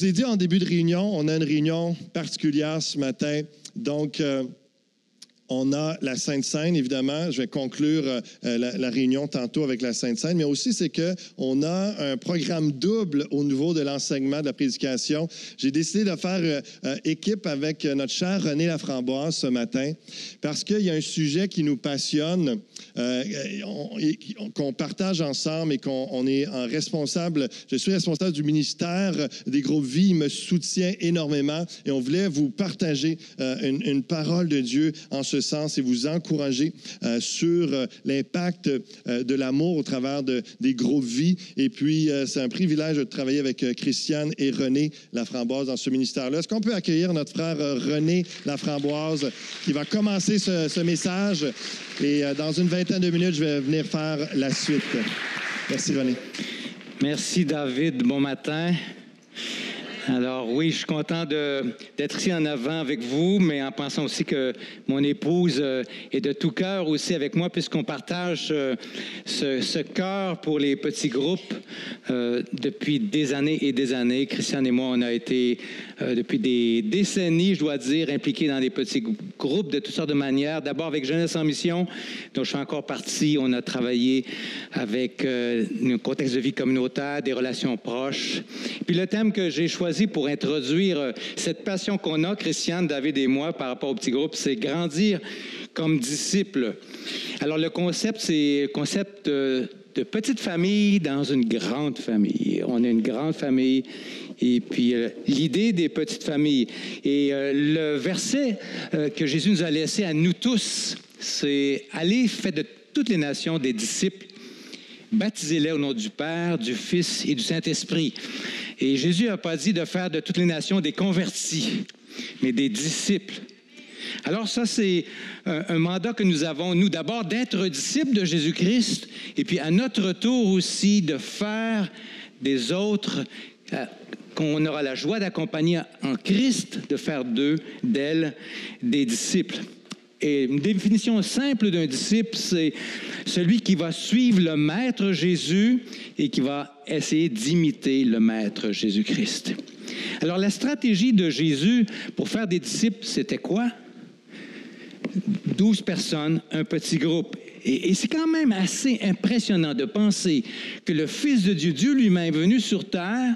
vous ai dit en début de réunion, on a une réunion particulière ce matin. Donc, euh, on a la Sainte Seine, évidemment. Je vais conclure euh, la, la, réunion tantôt avec la Sainte Seine, mais aussi c'est que on a un programme double au niveau de l'enseignement de la prédication. J'ai décidé de faire euh, euh équipe avec notre cher René Laframboise ce matin parce qu'il y a un sujet qui nous passionne, euh, qu'on partage ensemble et qu'on est en responsable. Je suis responsable du ministère des groupes Vie. Il me soutient énormément et on voulait vous partager euh, une, parole de Dieu en ce sens et vous encourager euh, sur l'impact de l'amour au travers de, des groupes vie. Et puis, c'est un privilège de travailler avec Christiane et René Laframboise dans ce ministère-là. Est-ce qu'on peut accueillir notre frère René Laframboise qui va commencer ce, ce message? Et euh, dans une vingtaine de minutes, je vais venir faire la suite. Merci, René. Merci, David. Bon matin. Alors oui, je suis content d'être ici en avant avec vous, mais en pensant aussi que mon épouse euh, est de tout cœur aussi avec moi, puisqu'on partage euh, ce, cœur pour les petits groupes euh, depuis des années et des années. Christiane et moi, on a été depuis des décennies, je dois dire, impliqués dans des petits groupes de toutes sortes de manières. D'abord avec Jeunesse en mission, dont je suis encore partie. On a travaillé avec euh, un contexte de vie communautaire, des relations proches. Puis le thème que j'ai choisi pour introduire euh, cette passion qu'on a, Christiane, David et moi, par rapport au petit groupe, c'est grandir comme disciples. Alors le concept, c'est concept de, de petite famille dans une grande famille. On est une grande famille et puis euh, l'idée des petites familles. Et euh, le verset euh, que Jésus nous a laissé à nous tous, c'est Allez, faites de toutes les nations des disciples, baptisez-les au nom du Père, du Fils et du Saint-Esprit. Et Jésus n'a pas dit de faire de toutes les nations des convertis, mais des disciples. Alors ça, c'est un, un, mandat que nous avons, nous d'abord, d'être disciples de Jésus-Christ, et puis à notre tour aussi de faire des autres euh, qu'on aura la joie d'accompagner en Christ, de faire d'eux, d'elles, des disciples. Et une définition simple d'un disciple, c'est celui qui va suivre le Maître Jésus et qui va essayer d'imiter le Maître Jésus-Christ. Alors la stratégie de Jésus pour faire des disciples, c'était quoi? 12 personnes, un petit groupe. Et, et c'est quand même assez impressionnant de penser que le Fils de Dieu, Dieu lui-même, venu sur terre,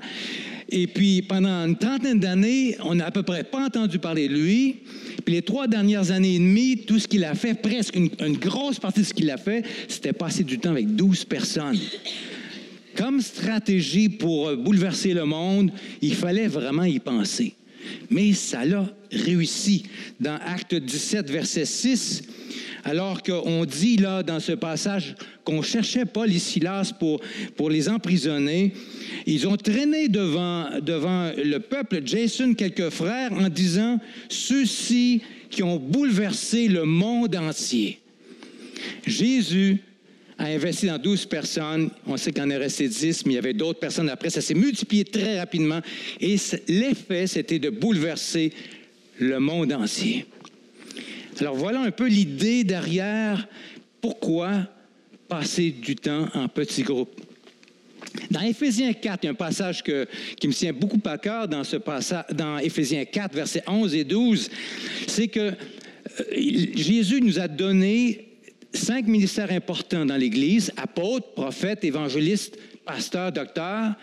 et puis pendant une trentaine d'années, on n'a à peu près pas entendu parler de lui. Puis les trois dernières années et demie, tout ce qu'il a fait, presque une, une grosse partie de ce qu'il a fait, c'était passer du temps avec 12 personnes. Comme stratégie pour bouleverser le monde, il fallait vraiment y penser. Mais ça l'a réussi. Dans Acte 17, verset 6, alors qu'on dit là dans ce passage qu'on cherchait Paul et Silas pour, pour les emprisonner, ils ont traîné devant, devant le peuple Jason quelques frères en disant ceux-ci qui ont bouleversé le monde entier. Jésus a investi dans 12 personnes. On sait qu'il en est resté 10, mais il y avait d'autres personnes après. Ça s'est multiplié très rapidement. Et l'effet, c'était de bouleverser le monde entier. Alors voilà un peu l'idée derrière pourquoi passer du temps en petits groupes. Dans Éphésiens 4, il y a un passage qui me tient beaucoup à cœur dans, ce passage, dans Éphésiens 4, versets 11 et 12. C'est que euh, Jésus nous a donné cinq ministères importants dans l'Église, apôtres, prophètes, évangélistes, pasteurs, docteurs,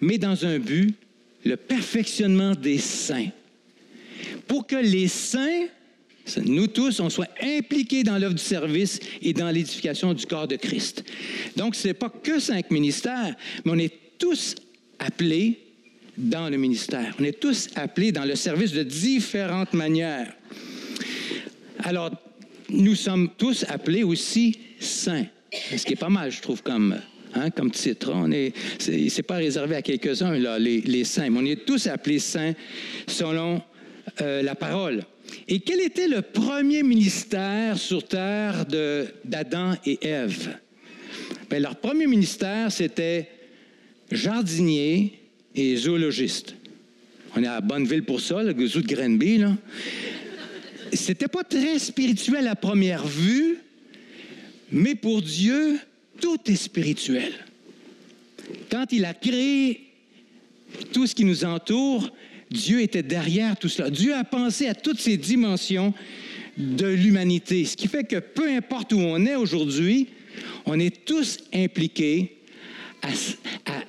mais dans un but, le perfectionnement des saints. Pour que les saints, nous tous, on soit impliqués dans l'œuvre du service et dans l'édification du corps de Christ. Donc, ce n'est pas que cinq ministères, mais on est tous appelés dans le ministère. On est tous appelés dans le service de différentes manières. Alors, nous sommes tous appelés aussi saints. Ce qui est pas mal, je trouve, comme, hein, comme titre. On est, c'est, pas réservé à quelques-uns, là, les, saints, mais on est tous appelés saints selon euh, la parole. Et quel était le premier ministère sur terre de, d'Adam et Ève? Bien, leur premier ministère, c'était jardinier et zoologiste. On est à Bonneville pour ça, le zoo de Grenby, là c'était pas très spirituel à première vue, mais pour Dieu, tout est spirituel. Quand il a créé tout ce qui nous entoure, Dieu était derrière tout cela. Dieu a pensé à toutes ces dimensions de l'humanité, ce qui fait que peu importe où on est aujourd'hui, on est tous impliqués à,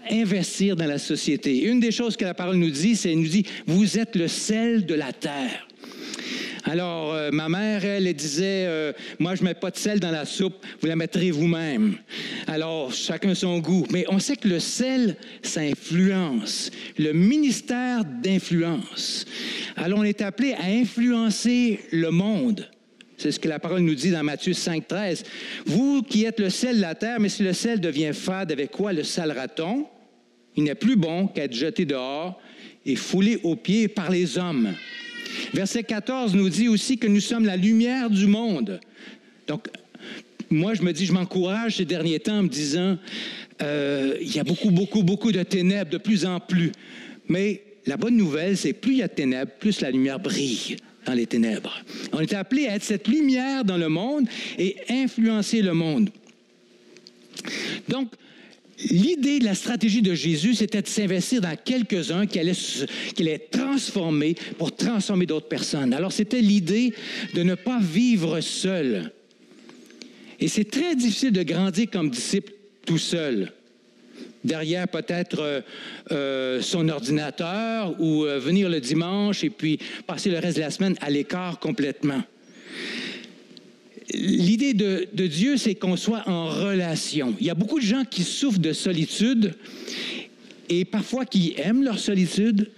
investir dans la société. Une des choses que la parole nous dit, c'est nous dit, vous êtes le sel de la terre. Alors, euh, ma mère, elle, disait, euh, moi, je ne mets pas de sel dans la soupe, vous la mettrez vous-même. Alors, chacun son goût. Mais on sait que le sel, ça influence. Le ministère d'influence. Alors, on est appelé à influencer le monde. C'est ce que la parole nous dit dans Matthieu 5, 13. Vous qui êtes le sel de la terre, mais si le sel devient fade, avec quoi? Le salera-t-on? Il n'est plus bon qu'être jeté dehors et foulé aux pieds par les hommes. Verset 14 nous dit aussi que nous sommes la lumière du monde. Donc, moi, je me dis, je m'encourage ces derniers temps en me disant, euh, il y a beaucoup, beaucoup, beaucoup de ténèbres, de plus en plus. Mais la bonne nouvelle, c'est plus il y a de ténèbres, plus la lumière brille dans les ténèbres. On est appelé à être cette lumière dans le monde et influencer le monde. Donc, L'idée de la stratégie de Jésus, c'était de s'investir dans quelques-uns qui allaient, transformer pour transformer d'autres personnes. Alors, c'était l'idée de ne pas vivre seul. Et c'est très difficile de grandir comme disciple tout seul. Derrière peut-être euh, euh, son ordinateur ou euh, venir le dimanche et puis passer le reste de la semaine à l'écart complètement l'idée de, Dieu, c'est qu'on soit en relation. Il y a beaucoup de gens qui souffrent de solitude et parfois qui aiment leur solitude,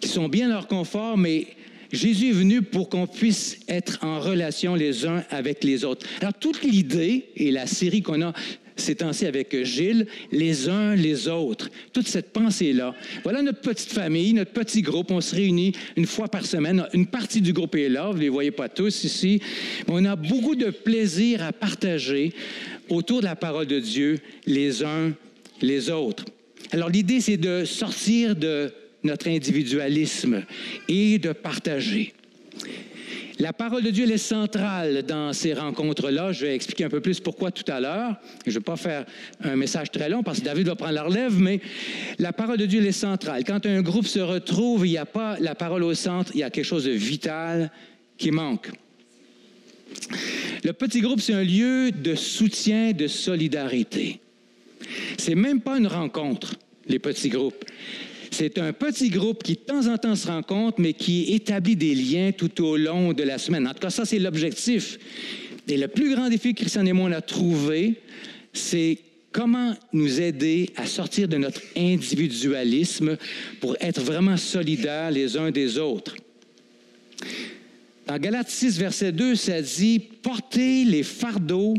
qui sont bien leur confort, mais Jésus est venu pour qu'on puisse être en relation les uns avec les autres. Alors, toute l'idée et la série qu'on a ces temps-ci avec Gilles, les uns les autres. Toute cette pensée-là. Voilà notre petite famille, notre petit groupe. On se réunit une fois par semaine. Une partie du groupe est là. Vous ne les voyez pas tous ici. Mais on a beaucoup de plaisir à partager autour de la parole de Dieu les uns les autres. Alors l'idée, c'est de sortir de notre individualisme et de partager. La parole de Dieu est centrale dans ces rencontres-là. Je vais expliquer un peu plus pourquoi tout à l'heure. Je ne vais pas faire un message très long parce que David va prendre la relève, mais la parole de Dieu est centrale. Quand un groupe se retrouve, il n'y a pas la parole au centre, il y a quelque chose de vital qui manque. Le petit groupe, c'est un lieu de soutien, de solidarité. C'est même pas une rencontre, les petits groupes. C'est un petit groupe qui de temps en temps se rencontre, mais qui établit des liens tout au long de la semaine. En tout cas, ça, c'est l'objectif. Et le plus grand défi que Christian et moi on trouvé, c'est comment nous aider à sortir de notre individualisme pour être vraiment solidaires les uns des autres. Dans Galates 6, verset 2, ça dit, portez les fardeaux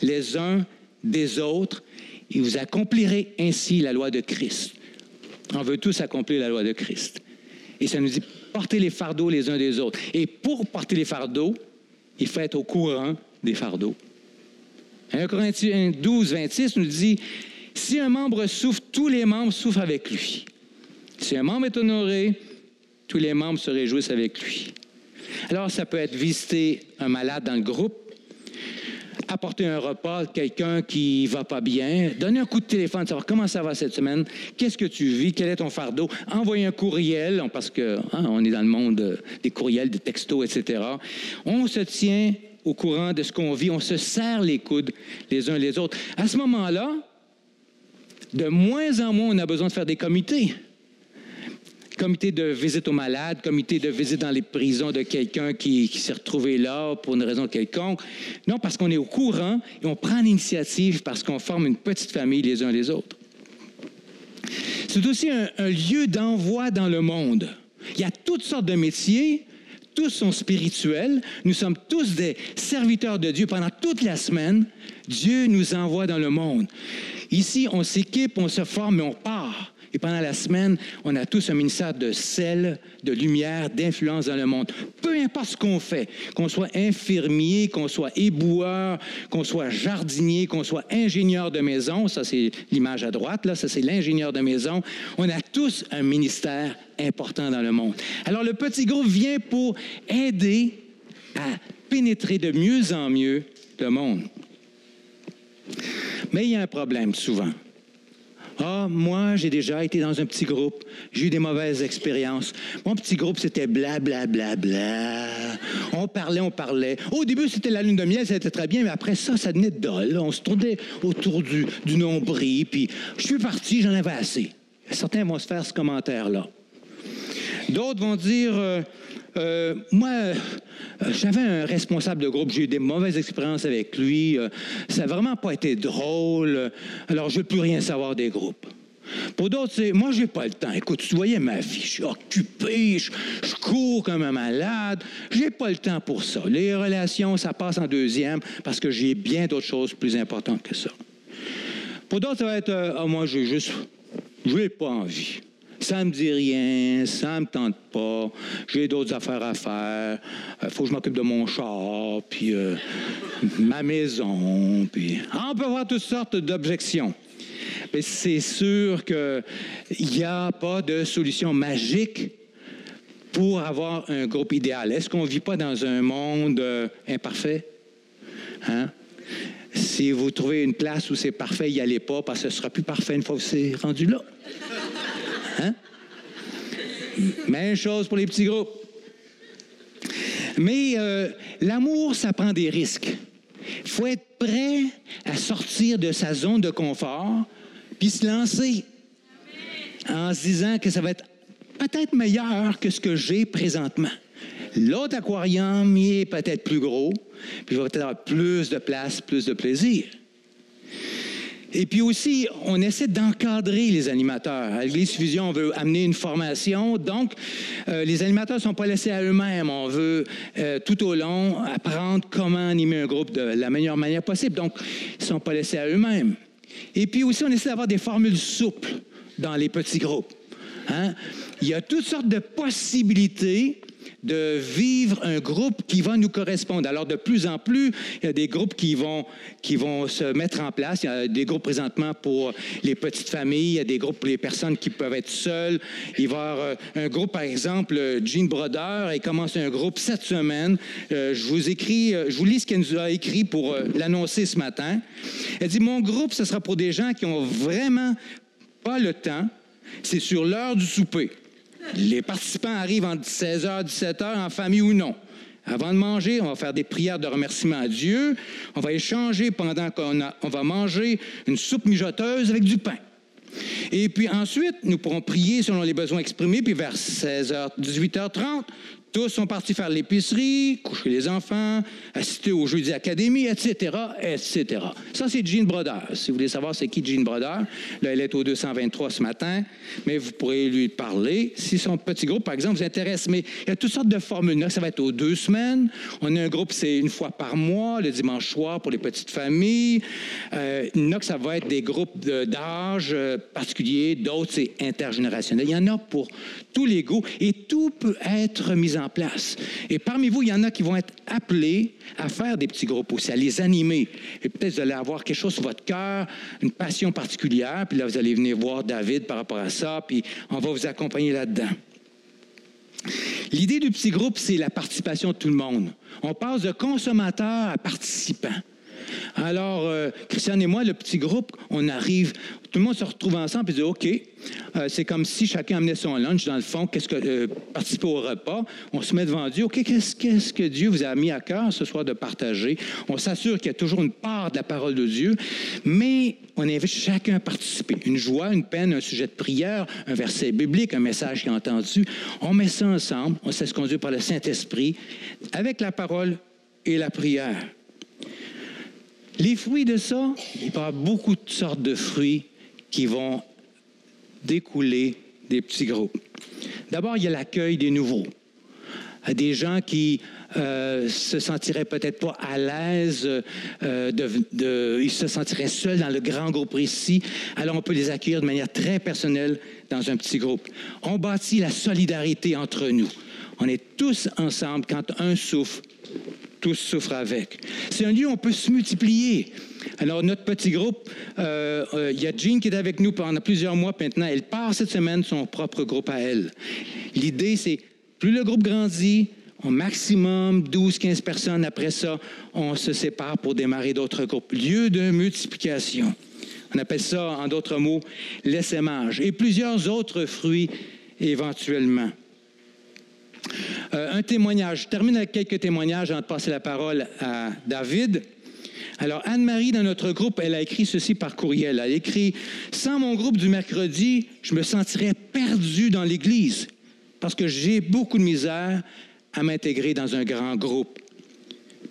les uns des autres et vous accomplirez ainsi la loi de Christ. On veut tous accomplir la loi de Christ. Et ça nous dit porter les fardeaux les uns des autres. Et pour porter les fardeaux, il faut être au courant des fardeaux. 1 Corinthiens 12, 26 nous dit si un membre souffre, tous les membres souffrent avec lui. Si un membre est honoré, tous les membres se réjouissent avec lui. Alors, ça peut être visiter un malade dans le groupe, apporter un repas à quelqu'un qui va pas bien, donner un coup de téléphone, savoir comment ça va cette semaine, qu'est-ce que tu vis, quel est ton fardeau, envoyer un courriel, parce que hein, on est dans le monde des courriels, des textos, etc. On se tient au courant de ce qu'on vit, on se serre les coudes les uns les autres. À ce moment-là, de moins en moins, on a besoin de faire des comités comité de visite aux malades, comité de visite dans les prisons de quelqu'un qui, s'est retrouvé là pour une raison quelconque. Non, parce qu'on est au courant et on prend l'initiative parce qu'on forme une petite famille les uns les autres. C'est aussi un, lieu d'envoi dans le monde. Il y a toutes sortes de métiers, tous sont spirituels, nous sommes tous des serviteurs de Dieu pendant toute la semaine. Dieu nous envoie dans le monde. Ici, on s'équipe, on se forme et on part. Et pendant la semaine, on a tous un ministère de sel, de lumière, d'influence dans le monde. Peu importe ce qu'on fait, qu'on soit infirmier, qu'on soit éboueur, qu'on soit jardinier, qu'on soit ingénieur de maison, ça c'est l'image à droite, là, ça c'est l'ingénieur de maison, on a tous un ministère important dans le monde. Alors le petit groupe vient pour aider à pénétrer de mieux en mieux le monde. Mais il y a un problème souvent Ah, moi, j'ai déjà été dans un petit groupe. J'ai eu des mauvaises expériences. Mon petit groupe, c'était bla, bla, bla, bla. On parlait, on parlait. Au début, c'était la lune de miel, c'était très bien, mais après ça, ça devenait dol. On se tournait autour du, du nombril, puis je suis parti, j'en avais assez. Certains vont se faire ce commentaire-là. D'autres vont dire, euh, euh, moi, euh, j'avais un responsable de groupe, j'ai eu des mauvaises expériences avec lui, euh, ça n'a vraiment pas été drôle, alors je ne veux plus rien savoir des groupes. Pour d'autres, c'est moi, j'ai pas le temps. Écoute, tu voyais ma vie, je suis occupé, je, cours comme un malade, j'ai pas le temps pour ça. Les relations, ça passe en deuxième parce que j'ai bien d'autres choses plus importantes que ça. Pour d'autres, ça va être, euh, ah, moi, j'ai juste, pas envie. Ça me dit rien, ça me tente pas. J'ai d'autres affaires à faire. Il faut que je m'occupe de mon char, puis euh, ma maison, puis Ah, on peut avoir toutes sortes d'objections. Mais c'est sûr qu'il n'y a pas de solution magique pour avoir un groupe idéal. Est-ce qu'on ne vit pas dans un monde euh, imparfait? Hein? Si vous trouvez une place où c'est parfait, n'y allez pas parce que ce sera plus parfait une fois que c'est rendu là. Hein? Même chose pour les petits groupes. Mais euh, l'amour, ça prend des risques. Il faut être prêt à sortir de sa zone de confort puis se lancer en se disant que ça va être peut-être meilleur que ce que j'ai présentement. L'autre aquarium, il est peut-être plus gros, puis il va peut-être avoir plus de place, plus de plaisir. Et puis aussi, on essaie d'encadrer les animateurs. À l'Église Fusion, on veut amener une formation. Donc, euh, les animateurs ne sont pas laissés à eux-mêmes. On veut euh, tout au long apprendre comment animer un groupe de la meilleure manière possible. Donc, ils ne sont pas laissés à eux-mêmes. Et puis aussi, on essaie d'avoir des formules souples dans les petits groupes. Hein? Il y a toutes sortes de possibilités de vivre un groupe qui va nous correspondre. Alors, de plus en plus, il y a des groupes qui vont, qui vont se mettre en place. Il y a des groupes présentement pour les petites familles, il y a des groupes pour les personnes qui peuvent être seules. Il va y avoir euh, un groupe, par exemple, Jean Broder, il commence un groupe cette semaine. Euh, je vous écris, euh, je vous lis ce qu'elle nous a écrit pour l'annoncer ce matin. Elle dit, mon groupe, ce sera pour des gens qui ont vraiment pas le temps. C'est sur l'heure du souper. Les participants arrivent entre 16h, 17h, en famille ou non. Avant de manger, on va faire des prières de remerciement à Dieu. On va échanger pendant qu'on on va manger une soupe mijoteuse avec du pain. Et puis ensuite, nous pourrons prier selon les besoins exprimés. Puis vers 16h, 18h30, tous sont partis faire l'épicerie, coucher les enfants, assister au jeudi académie, etc., etc. Ça, c'est Jean Broder. Si vous voulez savoir c'est qui Jean Broder, là, elle est au 223 ce matin, mais vous pourrez lui parler. Si son petit groupe, par exemple, vous intéresse, mais il y a toutes sortes de formules. Là, ça va être aux deux semaines. On a un groupe, c'est une fois par mois, le dimanche soir pour les petites familles. Euh, ça va être des groupes d'âge euh, particuliers. D'autres, c'est intergénérationnel. Il y en a pour tous les goûts et tout peut être mis en place. Et parmi vous, il y en a qui vont être appelés à faire des petits groupes aussi, à les animer. Et peut-être vous allez avoir quelque chose sur votre cœur, une passion particulière, puis là, vous allez venir voir David par rapport à ça, puis on va vous accompagner là-dedans. L'idée du petit groupe, c'est la participation de tout le monde. On passe de consommateur à participant. Alors, euh, Christiane et moi, le petit groupe, on arrive, tout le monde se retrouve ensemble et dit OK, euh, c'est comme si chacun amenait son lunch dans le fond, qu'est-ce que euh, participer au repas. On se met devant Dieu. OK, qu'est-ce, que Dieu vous a mis à cœur ce soir de partager? On s'assure qu'il y a toujours une part de la parole de Dieu, mais on invite chacun à participer. Une joie, une peine, un sujet de prière, un verset biblique, un message qui est entendu. On met ça ensemble. On se laisse conduire par le Saint-Esprit avec la parole et la prière. Les fruits de ça, il y a beaucoup de sortes de fruits qui vont découler des petits groupes. D'abord, il y a l'accueil des nouveaux. Des gens qui euh, se sentiraient peut-être pas à l'aise, euh, de, ils se sentiraient seuls dans le grand groupe ici. Alors, on peut les accueillir de manière très personnelle dans un petit groupe. On bâtit la solidarité entre nous. On est tous ensemble. Quand un souffre, tous souffrent avec. C'est un lieu où on peut se multiplier. Alors, notre petit groupe, il y a Jean qui est avec nous pendant plusieurs mois maintenant. Elle part cette semaine son propre groupe à elle. L'idée, c'est plus le groupe grandit, au maximum 12-15 personnes. Après ça, on se sépare pour démarrer d'autres groupes. Lieu de multiplication. On appelle ça, en d'autres mots, l'essaimage. Et plusieurs autres fruits éventuellement. Euh, un témoignage. Je termine avec quelques témoignages avant de passer la parole à David. Alors, Anne-Marie, dans notre groupe, elle a écrit ceci par courriel. Elle a écrit Sans mon groupe du mercredi, je me sentirais perdu dans l'Église parce que j'ai beaucoup de misère à m'intégrer dans un grand groupe.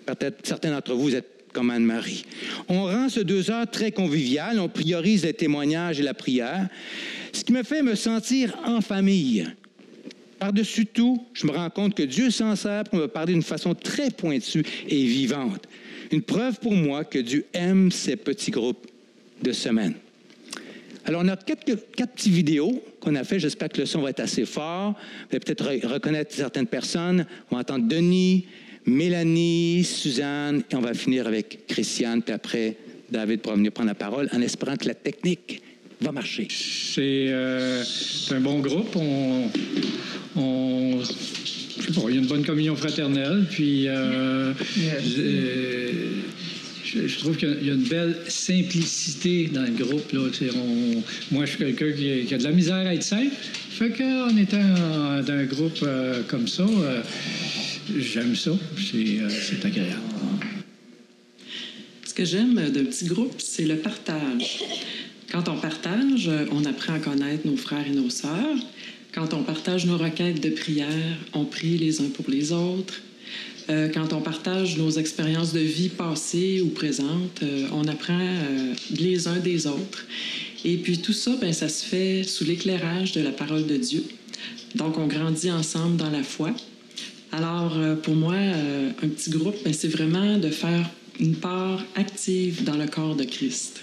Peut-être certains d'entre vous êtes comme Anne-Marie. On rend ce deux heures très convivial, on priorise les témoignages et la prière, ce qui me fait me sentir en famille. Par-dessus tout, je me rends compte que Dieu s'en sert pour me parler d'une façon très pointue et vivante. Une preuve pour moi que Dieu aime ces petits groupes de semaine. Alors, on a quelques, quatre petites vidéos qu'on a fait. J'espère que le son va être assez fort. Vous allez peut-être reconnaître certaines personnes. On va entendre Denis, Mélanie, Suzanne, et on va finir avec Christiane, puis après, David pourra venir prendre la parole en espérant que la technique va marcher. C'est euh, un bon groupe. On, on je sais pas, il y a une bonne communion fraternelle, puis euh, je, trouve qu'il y a une belle simplicité dans le groupe. Là. moi, je suis quelqu'un qui, a de la misère à être simple. Fait qu'en étant dans un groupe euh, comme ça, euh, j'aime ça. C'est agréable. Ce que j'aime d'un petit groupe, c'est le partage. Quand on partage, on apprend à connaître nos frères et nos sœurs. Quand on partage nos requêtes de prière, on prie les uns pour les autres. Euh, quand on partage nos expériences de vie passées ou présentes, euh, on apprend euh, les uns des autres. Et puis tout ça, ben, ça se fait sous l'éclairage de la parole de Dieu. Donc on grandit ensemble dans la foi. Alors pour moi, un petit groupe, ben, c'est vraiment de faire une part active dans le corps de Christ.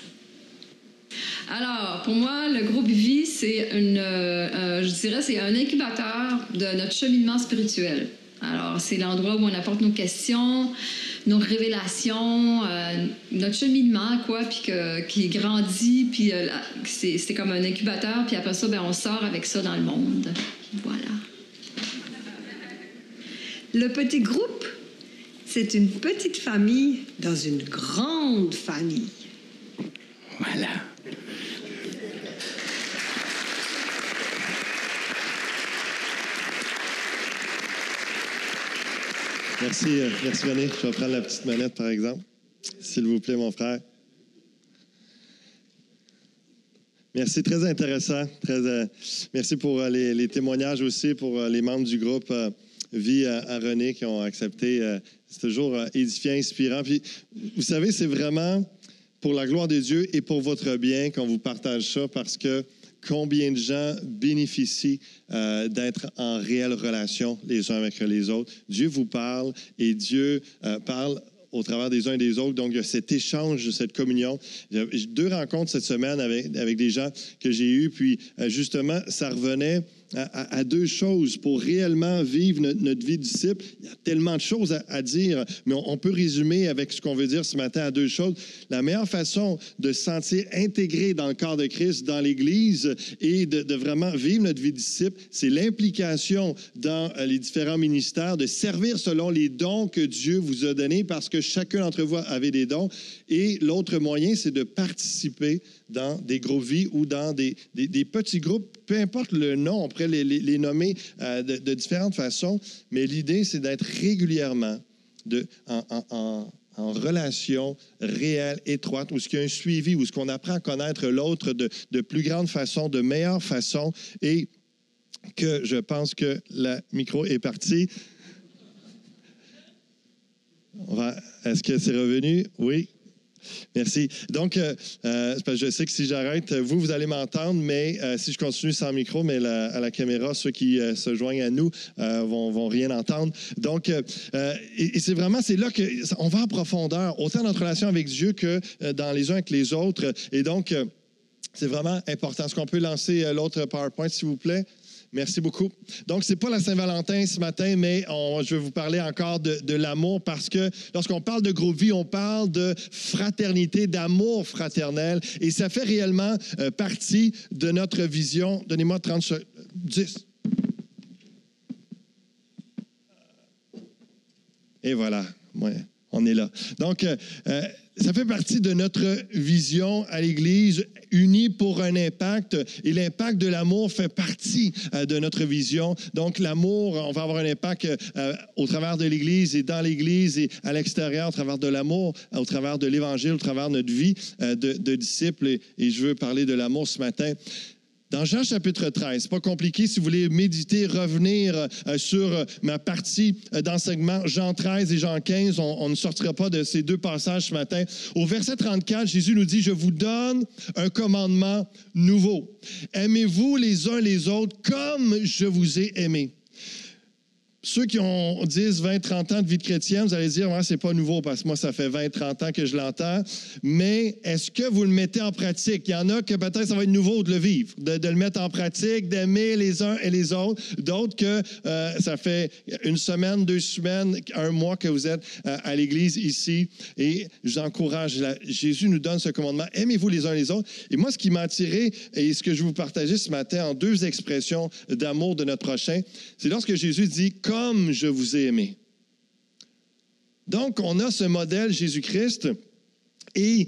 Alors, pour moi, le groupe Vie, c'est une, euh, je dirais, c'est un incubateur de notre cheminement spirituel. Alors, c'est l'endroit où on apporte nos questions, nos révélations, euh, notre cheminement, quoi, puis que, qui grandit, puis euh, c'est comme un incubateur, puis après ça, ben, on sort avec ça dans le monde. Voilà. Le petit groupe, c'est une petite famille dans une grande famille. Voilà. Merci, euh, merci René. Je vais prendre la petite manette, par exemple. S'il vous plaît, mon frère. Merci, très intéressant. Très, euh, merci pour euh, les, témoignages aussi, pour les membres du groupe Vie à, René qui ont accepté. c'est toujours édifiant, inspirant. Puis, vous savez, c'est vraiment pour la gloire de Dieu et pour votre bien qu'on vous partage ça parce que combien de gens bénéficient euh, d'être en réelle relation les uns avec les autres. Dieu vous parle et Dieu euh, parle au travers des uns et des autres. Donc, il y a cet échange, cette communion. J'ai deux rencontres cette semaine avec, avec des gens que j'ai eus, puis euh, justement, ça revenait à, deux choses pour réellement vivre notre, vie disciple. Il y a tellement de choses à, dire, mais on, peut résumer avec ce qu'on veut dire ce matin à deux choses. La meilleure façon de se sentir intégré dans le corps de Christ, dans l'Église, et de, de, vraiment vivre notre vie disciple, c'est l'implication dans euh, les différents ministères, de servir selon les dons que Dieu vous a donnés, parce que chacun d'entre vous avait des dons. Et l'autre moyen, c'est de participer dans des gros vies ou dans des, des, petits groupes, peu importe le nom, on pourrait les, les, nommer euh, de, différentes façons, mais l'idée, c'est d'être régulièrement de, en, en, en, relation réelle, étroite, où ce qu'il y a un suivi, où ce qu'on apprend à connaître l'autre de, de plus grande façon, de meilleure façon, et que je pense que la micro est partie. Est-ce que c'est revenu? Oui. Merci. Donc, euh, euh, je sais que si j'arrête, vous, vous allez m'entendre, mais euh, si je continue sans micro, mais à la caméra, ceux qui se joignent à nous vont, vont rien entendre. Donc, et, c'est vraiment, c'est là qu'on va en profondeur, autant dans notre relation avec Dieu que dans les uns avec les autres. Et donc, c'est vraiment important. Est-ce qu'on peut lancer l'autre PowerPoint, s'il vous plaît? Merci beaucoup. Donc, ce n'est pas la Saint-Valentin ce matin, mais je vais vous parler encore de, l'amour parce que lorsqu'on parle de vie, on parle de fraternité, d'amour fraternel et ça fait réellement euh, partie de notre vision. Donnez-moi 30 10. Et voilà. On est là. Donc, euh, euh, ça fait partie de notre vision à l'Église, unie pour un impact. Et l'impact de l'amour fait partie euh, de notre vision. Donc, l'amour, on va avoir un impact au travers de l'Église et dans l'Église et à l'extérieur, au travers de l'amour, au travers de l'Évangile, au travers de notre vie de, disciples. Et je veux parler de l'amour ce matin. Dans Jean chapitre 13, c'est pas compliqué si vous voulez méditer, revenir euh, sur euh, ma partie euh, d'enseignement, Jean 13 et Jean 15, on, on ne sortira pas de ces deux passages ce matin. Au verset 34, Jésus nous dit, je vous donne un commandement nouveau. Aimez-vous les uns les autres comme je vous ai aimé. Ceux qui ont 10, 20, 30 ans de vie de chrétienne, vous allez dire, ouais, c'est pas nouveau parce que moi, ça fait 20, 30 ans que je l'entends. Mais est-ce que vous le mettez en pratique? Il y en a que peut-être ça va être nouveau de le vivre, de, le mettre en pratique, d'aimer les uns et les autres. D'autres que euh, ça fait une semaine, deux semaines, un mois que vous êtes euh, à l'église ici. Et je vous encourage. là, Jésus nous donne ce commandement. Aimez-vous les uns les autres. Et moi, ce qui m'a attiré et ce que je vais vous partager ce matin en deux expressions d'amour de notre prochain, c'est lorsque Jésus dit comme je vous ai aimé. Donc, on a ce modèle Jésus-Christ et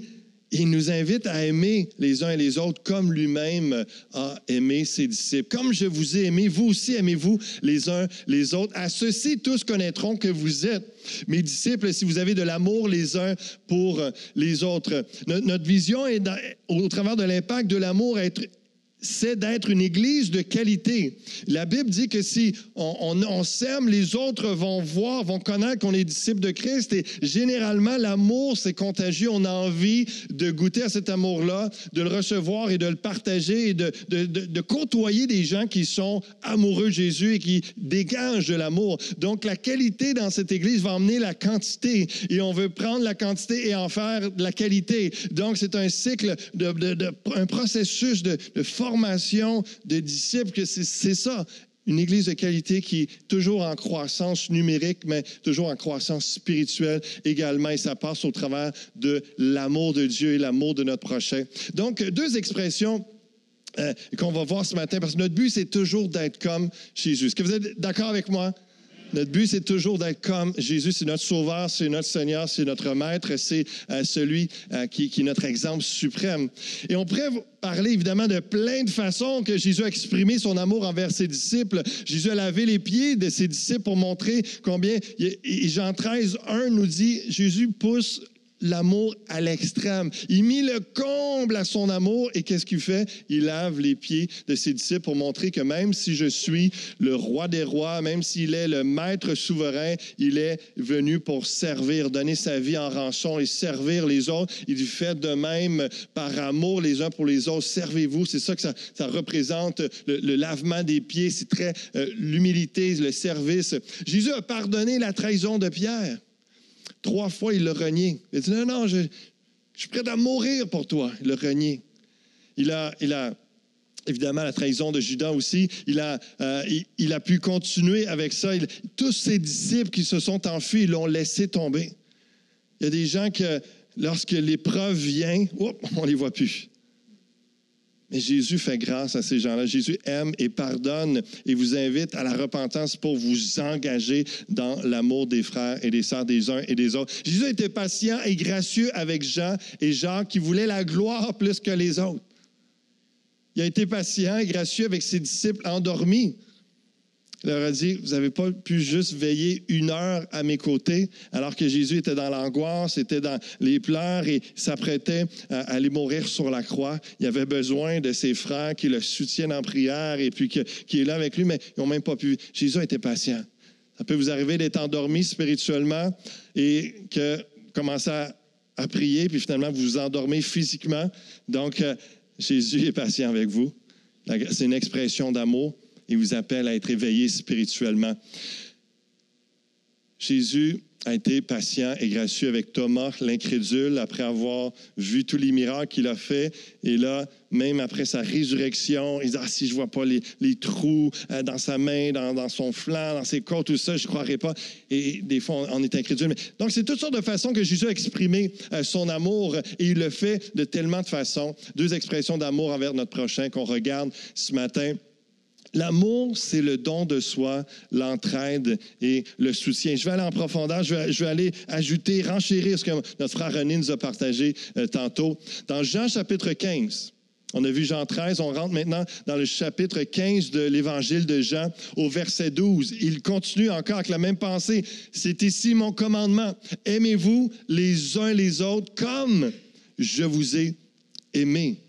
il nous invite à aimer les uns et les autres comme lui-même a aimé ses disciples. Comme je vous ai aimé, vous aussi aimez-vous les uns les autres. À ceci, tous connaîtront que vous êtes mes disciples si vous avez de l'amour les uns pour les autres. Notre, vision est, au travers de l'impact de l'amour, être c'est d'être une église de qualité. La Bible dit que si on, on- s'aime, les autres vont voir, vont connaître qu'on est disciple de Christ. Et généralement, l'amour, c'est contagieux. On a envie de goûter à cet amour-là, de le recevoir et de le partager et de, de- côtoyer des gens qui sont amoureux de Jésus et qui dégagent de l'amour. Donc, la qualité dans cette église va emmener la quantité. Et on veut prendre la quantité et en faire de la qualité. Donc, c'est un cycle, de- un processus de, de formation de disciples, que c'est c'est ça. Une église de qualité qui est toujours en croissance numérique, mais toujours en croissance spirituelle également. Et ça passe au travers de l'amour de Dieu et l'amour de notre prochain. Donc, deux expressions euh, qu'on va voir ce matin, parce que notre but, c'est toujours d'être comme Jésus. Est-ce que vous êtes d'accord avec moi? Notre but, c'est toujours d'être comme Jésus. C'est notre sauveur, c'est notre Seigneur, c'est notre Maître, c'est euh, celui euh, qui, qui est notre exemple suprême. Et on pourrait parler évidemment de plein de façons que Jésus a exprimé son amour envers ses disciples. Jésus a lavé les pieds de ses disciples pour montrer combien. Et Jean 13, 1 nous dit Jésus pousse l'amour à l'extrême. Il mit le comble à son amour et qu'est-ce qu'il fait? Il lave les pieds de ses disciples pour montrer que même si je suis le roi des rois, même s'il est le maître souverain, il est venu pour servir, donner sa vie en rançon et servir les autres. Il fait de même par amour les uns pour les autres. Servez-vous, c'est ça que ça, représente, le, le lavement des pieds, c'est très euh, l'humilité, le service. Jésus a pardonné la trahison de Pierre. Trois fois, il l'a renié. Il a dit Non, non, je, suis prêt à mourir pour toi. Il l'a renié. Il a, il a évidemment la trahison de Judas aussi. Il a, euh, pu continuer avec ça. Tous ses disciples qui se sont enfuis, ils l'ont laissé tomber. Il y a des gens que, lorsque l'épreuve vient, on ne les voit plus. Jésus fait grâce à ces gens-là. Jésus aime et pardonne et vous invite à la repentance pour vous engager dans l'amour des frères et des sœurs des uns et des autres. Jésus était patient et gracieux avec Jean et Jacques qui voulaient la gloire plus que les autres. Il a été patient et gracieux avec ses disciples endormis. Il leur a dit, vous n'avez pas pu juste veiller une heure à mes côtés, alors que Jésus était dans l'angoisse, était dans les pleurs et s'apprêtait à aller mourir sur la croix. Il avait besoin de ses frères qui le soutiennent en prière et puis que- qui est là avec lui, mais ils n'ont même pas pu. Jésus été patient. Ça peut vous arriver d'être endormi spirituellement et que commencer à, à prier, puis finalement vous vous endormez physiquement. Donc, euh, Jésus est patient avec vous. C'est une expression d'amour. Il vous appelle à être éveillé spirituellement. Jésus a été patient et gracieux avec Thomas, l'incrédule, après avoir vu tous les miracles qu'il a fait. Et là, même après sa résurrection, il dit, ah, si je vois pas les, trous euh, dans sa main, dans, son flanc, dans ses côtes, tout ça, je ne croirais pas. Et des fois, on, est incrédule. Donc, c'est toutes sortes de façons que Jésus a exprimé euh, son amour et il le fait de tellement de façons. Deux expressions d'amour envers notre prochain qu'on regarde ce matin. L'amour, c'est le don de soi, l'entraide et le soutien. Je vais aller en profondeur, je vais, aller ajouter, renchérir ce que notre frère René nous a partagé euh, tantôt. Dans Jean chapitre 15, on a vu Jean 13, on rentre maintenant dans le chapitre 15 de l'évangile de Jean au verset 12. Il continue encore avec la même pensée. C'est ici mon commandement. Aimez-vous les uns les autres comme je vous ai aimé.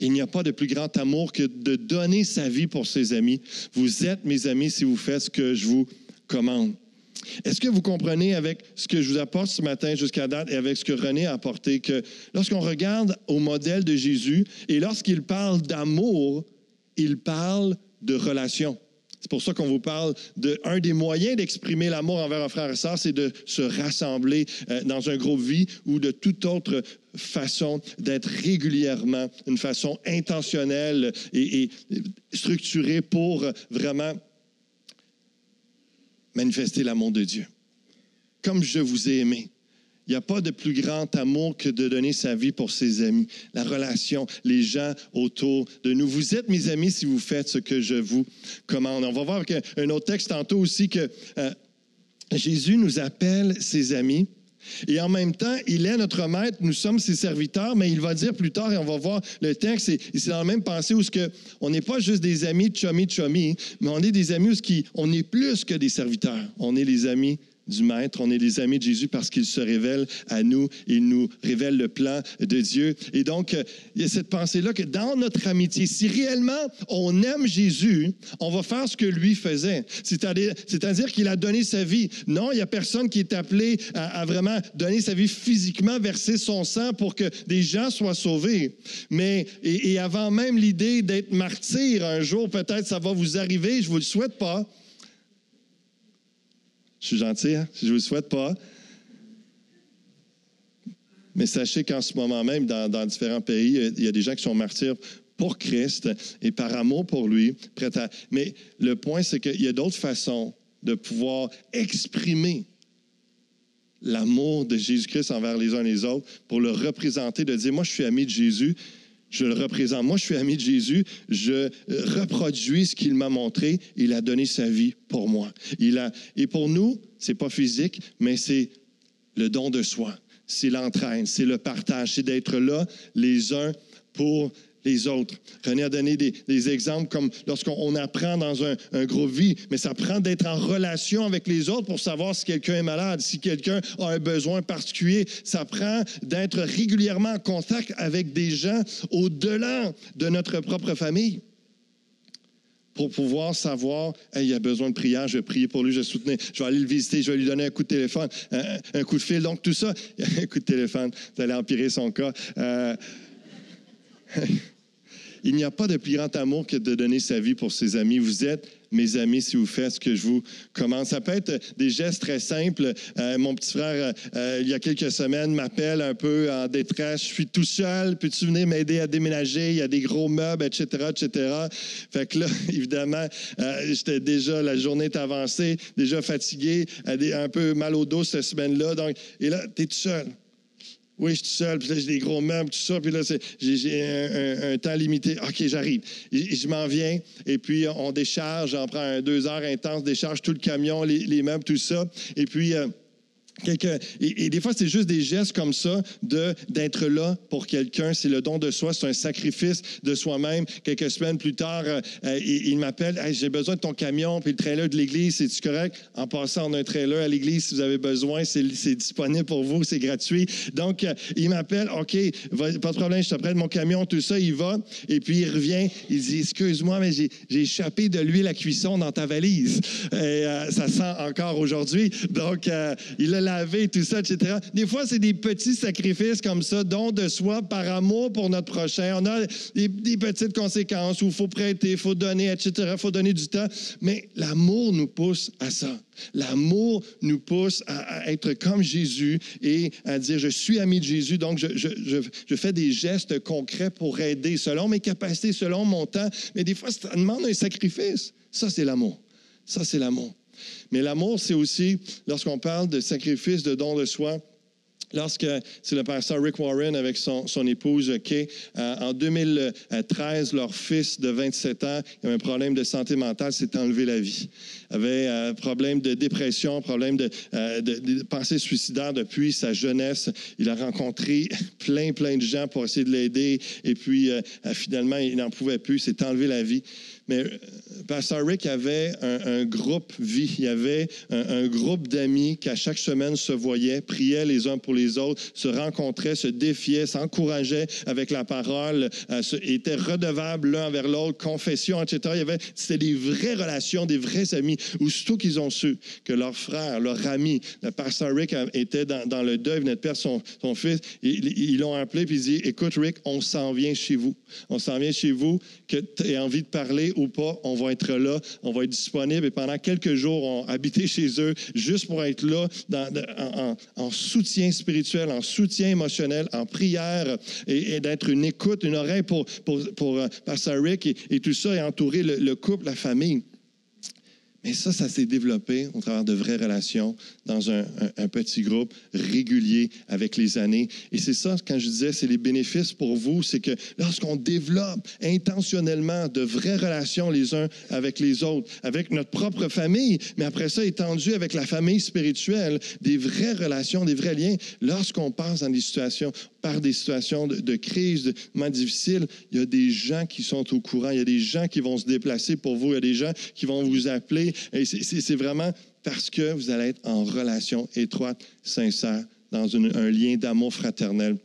Il n'y a pas de plus grand amour que de donner sa vie pour ses amis. Vous êtes mes amis si vous faites ce que je vous commande. Est-ce que vous comprenez avec ce que je vous apporte ce matin jusqu'à date et avec ce que René a apporté que lorsqu'on regarde au modèle de Jésus et lorsqu'il parle d'amour, il parle de relation. C'est pour ça qu'on vous parle de un des moyens d'exprimer l'amour envers un frère et sœur, c'est de se rassembler euh, dans un groupe vie ou de toute autre façon d'être régulièrement, une façon intentionnelle et, et structurée pour vraiment manifester l'amour de Dieu. Comme je vous ai aimé. Il n'y a pas de plus grand amour que de donner sa vie pour ses amis, la relation, les gens autour de nous. Vous êtes mes amis si vous faites ce que je vous commande. On va voir avec un autre texte tantôt aussi que euh, Jésus nous appelle ses amis. Et en même temps, il est notre maître, nous sommes ses serviteurs, mais il va dire plus tard, et on va voir le texte, et, c'est dans la même pensée où ce que, on n'est pas juste des amis chummy chummy, mais on est des amis où qui, on est plus que des serviteurs. On est les amis du Maître, on est les amis de Jésus parce qu'il se révèle à nous, il nous révèle le plan de Dieu. Et donc, il y a cette pensée-là que dans notre amitié, si réellement on aime Jésus, on va faire ce que lui faisait. C'est-à-dire qu'il a donné sa vie. Non, il n'y a personne qui est appelé à, vraiment donner sa vie physiquement, verser son sang pour que des gens soient sauvés. Mais, et, et avant même l'idée d'être martyr, un jour peut-être ça va vous arriver, je ne vous le souhaite pas, je suis gentil, hein? je ne vous le souhaite pas. Mais sachez qu'en ce moment même, dans, différents pays, il y a des gens qui sont martyrs pour Christ et par amour pour lui, prêts à... Mais le point, c'est qu'il y a d'autres façons de pouvoir exprimer l'amour de Jésus-Christ envers les uns et les autres pour le représenter, de dire, moi, je suis ami de Jésus, je le représente. Moi, je suis ami de Jésus, je euh, reproduis ce qu'il m'a montré. Il a donné sa vie pour moi. Il a, et pour nous, c'est pas physique, mais c'est le don de soi. C'est l'entraîne, c'est le partage, c'est d'être là les uns pour les autres. René a donné des, exemples comme lorsqu'on apprend dans un, un, groupe vie, mais ça prend d'être en relation avec les autres pour savoir si quelqu'un est malade, si quelqu'un a un besoin particulier. Ça prend d'être régulièrement en contact avec des gens au-delà de notre propre famille pour pouvoir savoir, il a besoin de prière, je vais prier pour lui, je vais soutenir, je vais aller le visiter, je vais lui donner un coup de téléphone, un, coup de fil. Donc, tout ça, un coup de téléphone, vous allez empirer son cas. Euh, Il n'y a pas de plus grand amour que de donner sa vie pour ses amis. Vous êtes mes amis si vous faites ce que je vous commande. Ça peut être des gestes très simples. Euh, mon petit frère, euh, il y a quelques semaines, m'appelle un peu en détresse. Je suis tout seul. Peux-tu venir m'aider à déménager? Il y a des gros meubles, etc., etc. Fait que là, évidemment, euh, j'étais déjà, la journée est avancée, déjà fatigué, un peu mal au dos cette semaine-là. Donc, et là, tu es tout seul. Oui, je suis seul, puis j'ai des gros meubles, tout ça, puis là, j'ai un, temps limité. OK, j'arrive. Je, m'en viens, et puis on décharge, on prend deux heures intenses, décharge tout le camion, les, meubles, tout ça. Et puis, euh, et, des fois, c'est juste des gestes comme ça de d'être là pour quelqu'un. C'est le don de soi, c'est un sacrifice de soi-même. Quelques semaines plus tard, euh, euh, il, m'appelle J'ai besoin de ton camion, puis le trailer de l'église, c'est-tu correct? En passant, on a un trailer à l'église si vous avez besoin, c'est disponible pour vous, c'est gratuit. Donc, euh, il m'appelle OK, pas de problème, je te prête mon camion, tout ça, il va. Et puis, il revient, il dit Excuse-moi, mais j'ai échappé de l'huile à cuisson dans ta valise. Et ça sent encore aujourd'hui. Donc, il a laver, tout ça, etc. Des fois, c'est des petits sacrifices comme ça, don de soi par amour pour notre prochain. On a des, petites conséquences où il faut prêter, il faut donner, etc. Il faut donner du temps. Mais l'amour nous pousse à ça. L'amour nous pousse à, être comme Jésus et à dire, je suis ami de Jésus, donc je, je, fais des gestes concrets pour aider selon mes capacités, selon mon temps. Mais des fois, ça demande un sacrifice. Ça, c'est l'amour. Ça, c'est l'amour. Mais l'amour, c'est aussi, lorsqu'on parle de sacrifice, de don de soi, lorsque c'est le pasteur Rick Warren avec son, épouse Kay, euh, en 2013, leur fils de 27 ans, il avait un problème de santé mentale, s'est enlevé la vie. Il avait un euh, problème de dépression, problème de, euh, de, pensée suicidaire depuis sa jeunesse. Il a rencontré plein, plein de gens pour essayer de l'aider et puis euh, finalement, il n'en pouvait plus, s'est enlevé la vie. Mais euh, Pasteur Rick avait un, groupe vie. Il y avait un, groupe d'amis qui, à chaque semaine, se voyaient, priaient les uns pour les autres, se rencontraient, se défiaient, s'encourageaient avec la parole, euh, étaient redevables l'un envers l'autre, confession, etc. Il y avait, c'était des vraies relations, des vrais amis. Aussitôt qu'ils ont su que leur frère, leur ami, le pasteur Rick a- était dans, le deuil, venait de perdre son, son fils, ils l'ont appelé puis ils dit Écoute, Rick, on s'en vient chez vous. On s'en vient chez vous, que tu aies envie de parler ou pas, on va être là, on va être disponible. Et pendant quelques jours, on a habité chez eux juste pour être là en, en- en soutien spirituel, en soutien émotionnel, en prière et, d'être une écoute, une oreille pour, pour, pour euh, Pasteur Rick et, tout ça et entourer le couple, la famille. Mais ça, ça s'est développé au travers de vraies relations dans un, un- un petit groupe régulier avec les années. Et c'est ça, quand je disais, c'est les bénéfices pour vous, c'est que lorsqu'on développe intentionnellement de vraies relations les uns avec les autres, avec notre propre famille, mais après ça, étendu avec la famille spirituelle, des vraies relations, des vrais liens, lorsqu'on passe dans des situations, par des situations de, crise, de moments difficiles, il y a des gens qui sont au courant, il y a des gens qui vont se déplacer pour vous, il y a des gens qui vont vous appeler. Et c'est- vraiment parce que vous allez être en relation étroite, sincère, dans un lien d'amour fraternel.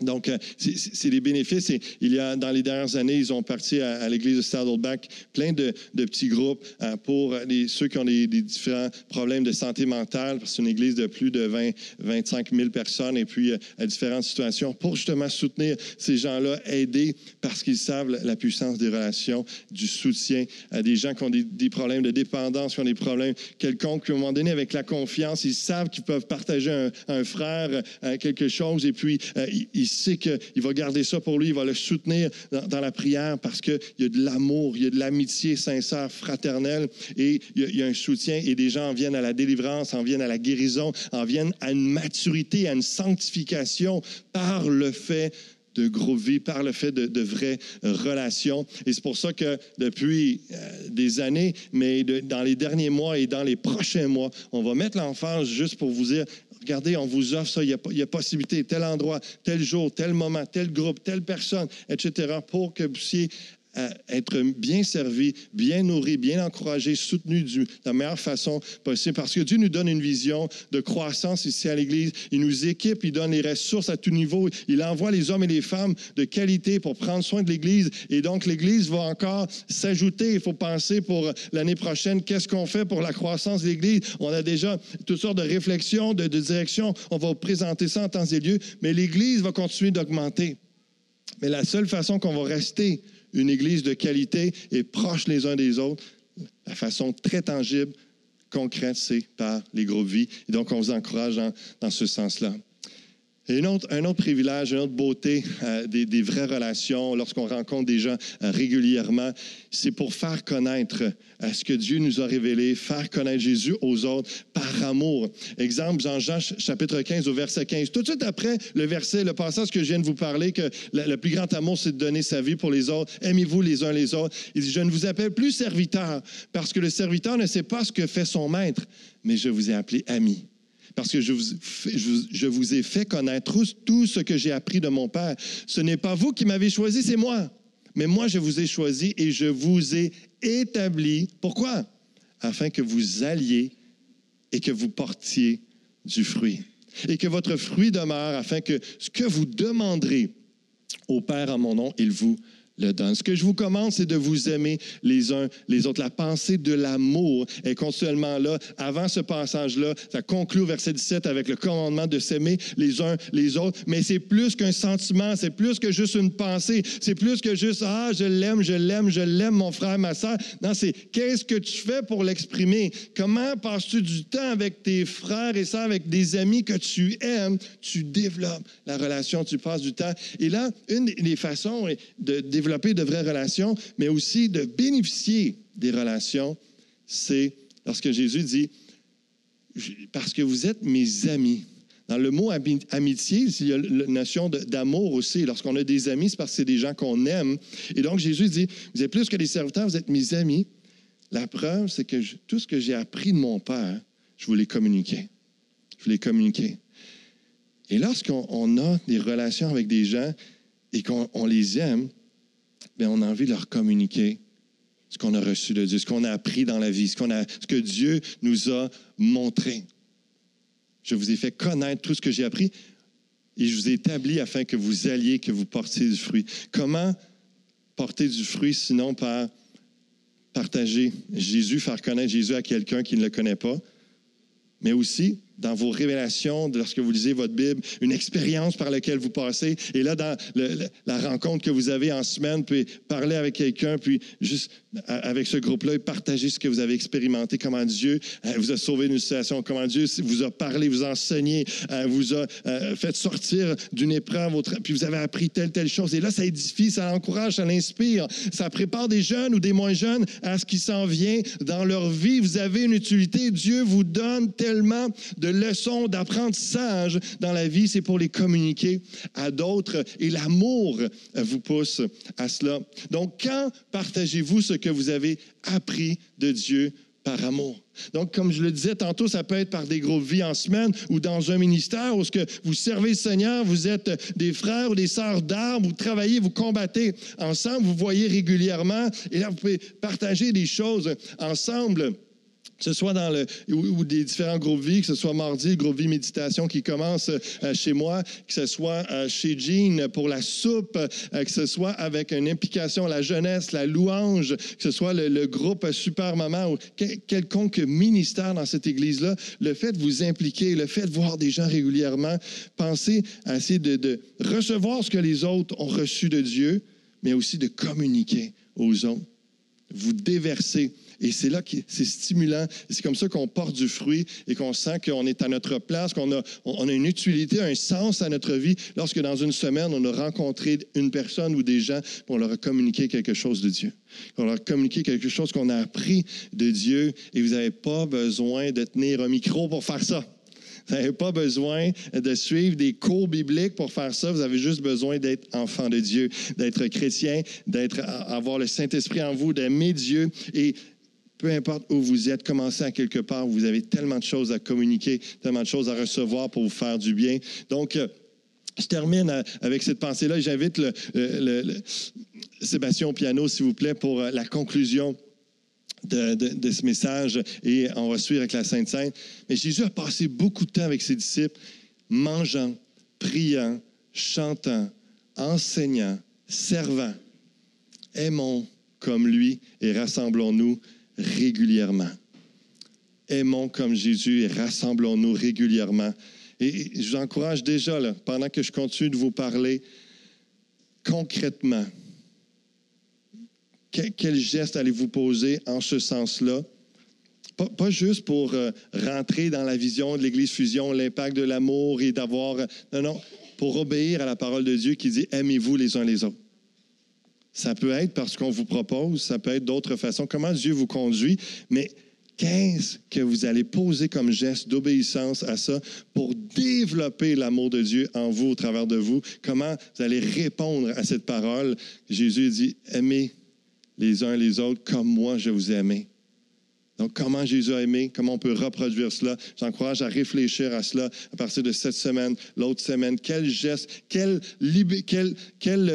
Donc, euh, c'est- les bénéfices. Il y a, dans les dernières années, ils ont parti à, l'église de Saddleback plein de, petits groupes euh, pour ceux qui ont des, différents problèmes de santé mentale, parce que c'est une église de plus de 20, 25 000 personnes, et puis euh, à différentes situations, pour justement soutenir ces gens-là, aider, parce qu'ils savent la, puissance des relations, du soutien à des gens qui ont des, problèmes de dépendance, qui ont des problèmes quelconques, puis à un moment donné, avec la confiance, ils savent qu'ils peuvent partager un, frère quelque chose, et puis euh, il, il sait qu'il va garder ça pour lui, il va le soutenir dans, la prière parce qu'il y a de l'amour, il y a de l'amitié sincère, fraternelle, et il y, a, il un soutien, et des gens en viennent à la délivrance, en viennent à la guérison, en viennent à une maturité, à une sanctification par le fait de gros vie, par le fait de, vraies relations. Et c'est pour ça que depuis euh, des années, mais dans les derniers mois et dans les prochains mois, on va mettre l'emphase juste pour vous dire, regardez, on vous offre ça, il y, a, possibilité, tel endroit, tel jour, tel moment, tel groupe, telle personne, etc., pour que vous euh, être bien servi, bien nourri, bien encouragé, soutenu de la meilleure façon possible. Parce que Dieu nous donne une vision de croissance ici à l'Église. Il nous équipe, il donne les ressources à tout niveau. Il envoie les hommes et les femmes de qualité pour prendre soin de l'Église. Et donc, l'Église va encore s'ajouter. Il faut penser pour l'année prochaine, qu'est-ce qu'on fait pour la croissance de l'Église? On a déjà toutes sortes de réflexions, de, de directions. On va présenter ça en temps et lieu. Mais l'Église va continuer d'augmenter. Mais la seule façon qu'on va rester une Église de qualité et proche les uns des autres, la façon très tangible, concrète, c'est par les groupes vie. Et donc, on vous encourage dans, dans ce sens-là. Un autre privilège, une autre beauté euh, des, vraies relations lorsqu'on rencontre des gens euh, régulièrement, c'est pour faire connaître euh, ce que Dieu nous a révélé, faire connaître Jésus aux autres par amour. Exemple, Jean-Jean ch- chapitre 15 au verset 15. Tout de suite après le verset, le passage que je viens de vous parler, que le, le plus grand amour, c'est de donner sa vie pour les autres. Aimez-vous les uns les autres. Il dit, je ne vous appelle plus serviteur parce que le serviteur ne sait pas ce que fait son maître, mais je vous ai appelé ami parce que je vous, ai fait connaître tout ce que j'ai appris de mon Père. Ce n'est pas vous qui m'avez choisi, c'est moi. Mais moi, je vous ai choisi et je vous ai établi. Pourquoi? Afin que vous alliez et que vous portiez du fruit. Et que votre fruit demeure, afin que ce que vous demanderez au Père en mon nom, il vous Ce que je vous commande, c'est de vous aimer les uns les autres. La pensée de l'amour est continuellement là. Avant ce passage-là, ça conclut au verset 17 avec le commandement de s'aimer les uns les autres. Mais c'est plus qu'un sentiment, c'est plus que juste une pensée, c'est plus que juste ah je l'aime, je l'aime, je l'aime mon frère, ma soeur. Non, c'est qu'est-ce que tu fais pour l'exprimer? Comment passes-tu du temps avec tes frères et sœurs, avec des amis que tu aimes? Tu développes la relation, tu passes du temps. Et là, une des façons de développer de vraies relations, mais aussi de bénéficier des relations, c'est lorsque Jésus dit, parce que vous êtes mes amis. Dans le mot ami- amitié, il y a la notion d'amour aussi. Lorsqu'on a des amis, c'est parce que c'est des gens qu'on aime. Et donc, Jésus dit, vous êtes plus que des serviteurs, vous êtes mes amis. La preuve, c'est que tout ce que j'ai appris de mon Père, je vous l'ai communiqué. Je vous l'ai communiqué. Et lorsqu'on on a des relations avec des gens et qu'on on les aime, bien, on a envie de leur communiquer ce qu'on a reçu de Dieu, ce qu'on a appris dans la vie, ce, ce que Dieu nous a montré. Je vous ai fait connaître tout ce que j'ai appris et je vous ai établi afin que vous alliez, que vous portiez du fruit. Comment porter du fruit sinon par partager Jésus, faire connaître Jésus à quelqu'un qui ne le connaît pas, mais aussi dans vos révélations, lorsque vous lisez votre Bible, une expérience par laquelle vous passez. Et là, dans la rencontre que vous avez en semaine, puis parler avec quelqu'un, puis juste avec ce groupe-là, partager ce que vous avez expérimenté, comment Dieu euh, vous a sauvé d'une situation, comment Dieu vous a parlé, vous a enseigné, euh, vous a euh, fait sortir d'une épreuve, puis vous avez appris telle, telle chose. Et là, ça édifie, ça encourage, ça l'inspire, ça prépare des jeunes ou des moins jeunes à ce qui s'en vient dans leur vie. Vous avez une utilité. Dieu vous donne tellement de leçons d'apprentissage dans la vie, c'est pour les communiquer à d'autres. Et l'amour vous pousse à cela. Donc, quand partagez-vous ce que vous avez appris de Dieu par amour? Donc, comme je le disais tantôt, ça peut être par des groupes vie en semaine ou dans un ministère où ce que vous servez le Seigneur, vous êtes des frères ou des sœurs d'armes, vous travaillez, vous combattez ensemble, vous voyez régulièrement et là, vous pouvez partager des choses ensemble que ce soit dans le ou, des différents groupes vie, que ce soit mardi, le groupe vie méditation qui commence euh, chez moi, que ce soit euh, chez Jean pour la soupe, euh, que ce soit avec une implication la jeunesse, la louange, que ce soit le, groupe Super Maman ou quel- quelconque ministère dans cette église-là, le fait de vous impliquer, le fait de voir des gens régulièrement, pensez à essayer de, de recevoir ce que les autres ont reçu de Dieu, mais aussi de communiquer aux autres vous déverser. Et c'est là que c'est stimulant. C'est comme ça qu'on porte du fruit et qu'on sent qu'on est à notre place, qu'on a, on a une utilité, un sens à notre vie lorsque dans une semaine, on a rencontré une personne ou des gens pour leur a communiqué quelque chose de Dieu. On leur a communiqué quelque chose qu'on a appris de Dieu et vous n'avez pas besoin de tenir un micro pour faire ça. Vous n'avez pas besoin de suivre des cours bibliques pour faire ça. Vous avez juste besoin d'être enfant de Dieu, d'être chrétien, d'être, avoir le Saint-Esprit en vous, d'aimer Dieu. Et peu importe où vous êtes, commencez à quelque part. Vous avez tellement de choses à communiquer, tellement de choses à recevoir pour vous faire du bien. Donc, euh, je termine euh, avec cette pensée-là. J'invite le- le- Sébastien au piano, s'il vous plaît, pour euh, la conclusion de ce message et on va suivre avec la Sainte Sainte. Mais Jésus a passé beaucoup de temps avec ses disciples, mangeant, priant, chantant, enseignant, servant. Aimons comme lui et rassemblons-nous régulièrement. Aimons comme Jésus et rassemblons-nous régulièrement. Et je vous encourage déjà, là, pendant que je continue de vous parler, concrètement, que- quel geste allez-vous poser en ce sens-là? Pas, juste pour euh, rentrer dans la vision de l'Église Fusion, l'impact de l'amour et d'avoir... Non, non, pour obéir à la parole de Dieu qui dit aimez-vous les uns les autres. Ça peut être parce qu'on vous propose, ça peut être d'autres façons. Comment Dieu vous conduit, mais qu'est-ce que vous allez poser comme geste d'obéissance à ça pour développer l'amour de Dieu en vous, au travers de vous? Comment vous allez répondre à cette parole? Jésus dit, aimez les uns les autres comme moi je vous ai aimé. Donc, comment Jésus a aimé, comment on peut reproduire cela. J'encourage à réfléchir à cela à partir de cette semaine, l'autre semaine. Quel geste, quelle,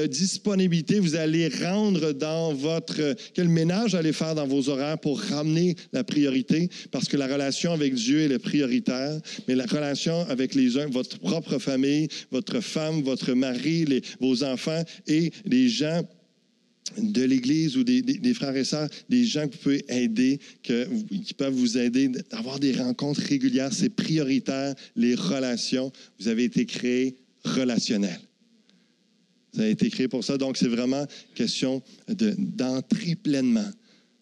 disponibilité vous allez rendre dans votre... Quel ménage allez faire dans vos horaires pour ramener la priorité, parce que la relation avec Dieu est prioritaire, mais la relation avec les uns, votre propre famille, votre femme, votre mari, les- vos enfants et les gens de l'Église ou des, frères et sœurs, des gens que vous pouvez aider, qui peuvent vous aider, d'avoir des rencontres régulières. C'est prioritaire, les relations. Vous avez été créé relationnel. Vous avez été créé pour ça. Donc, c'est vraiment question de- d'entrer pleinement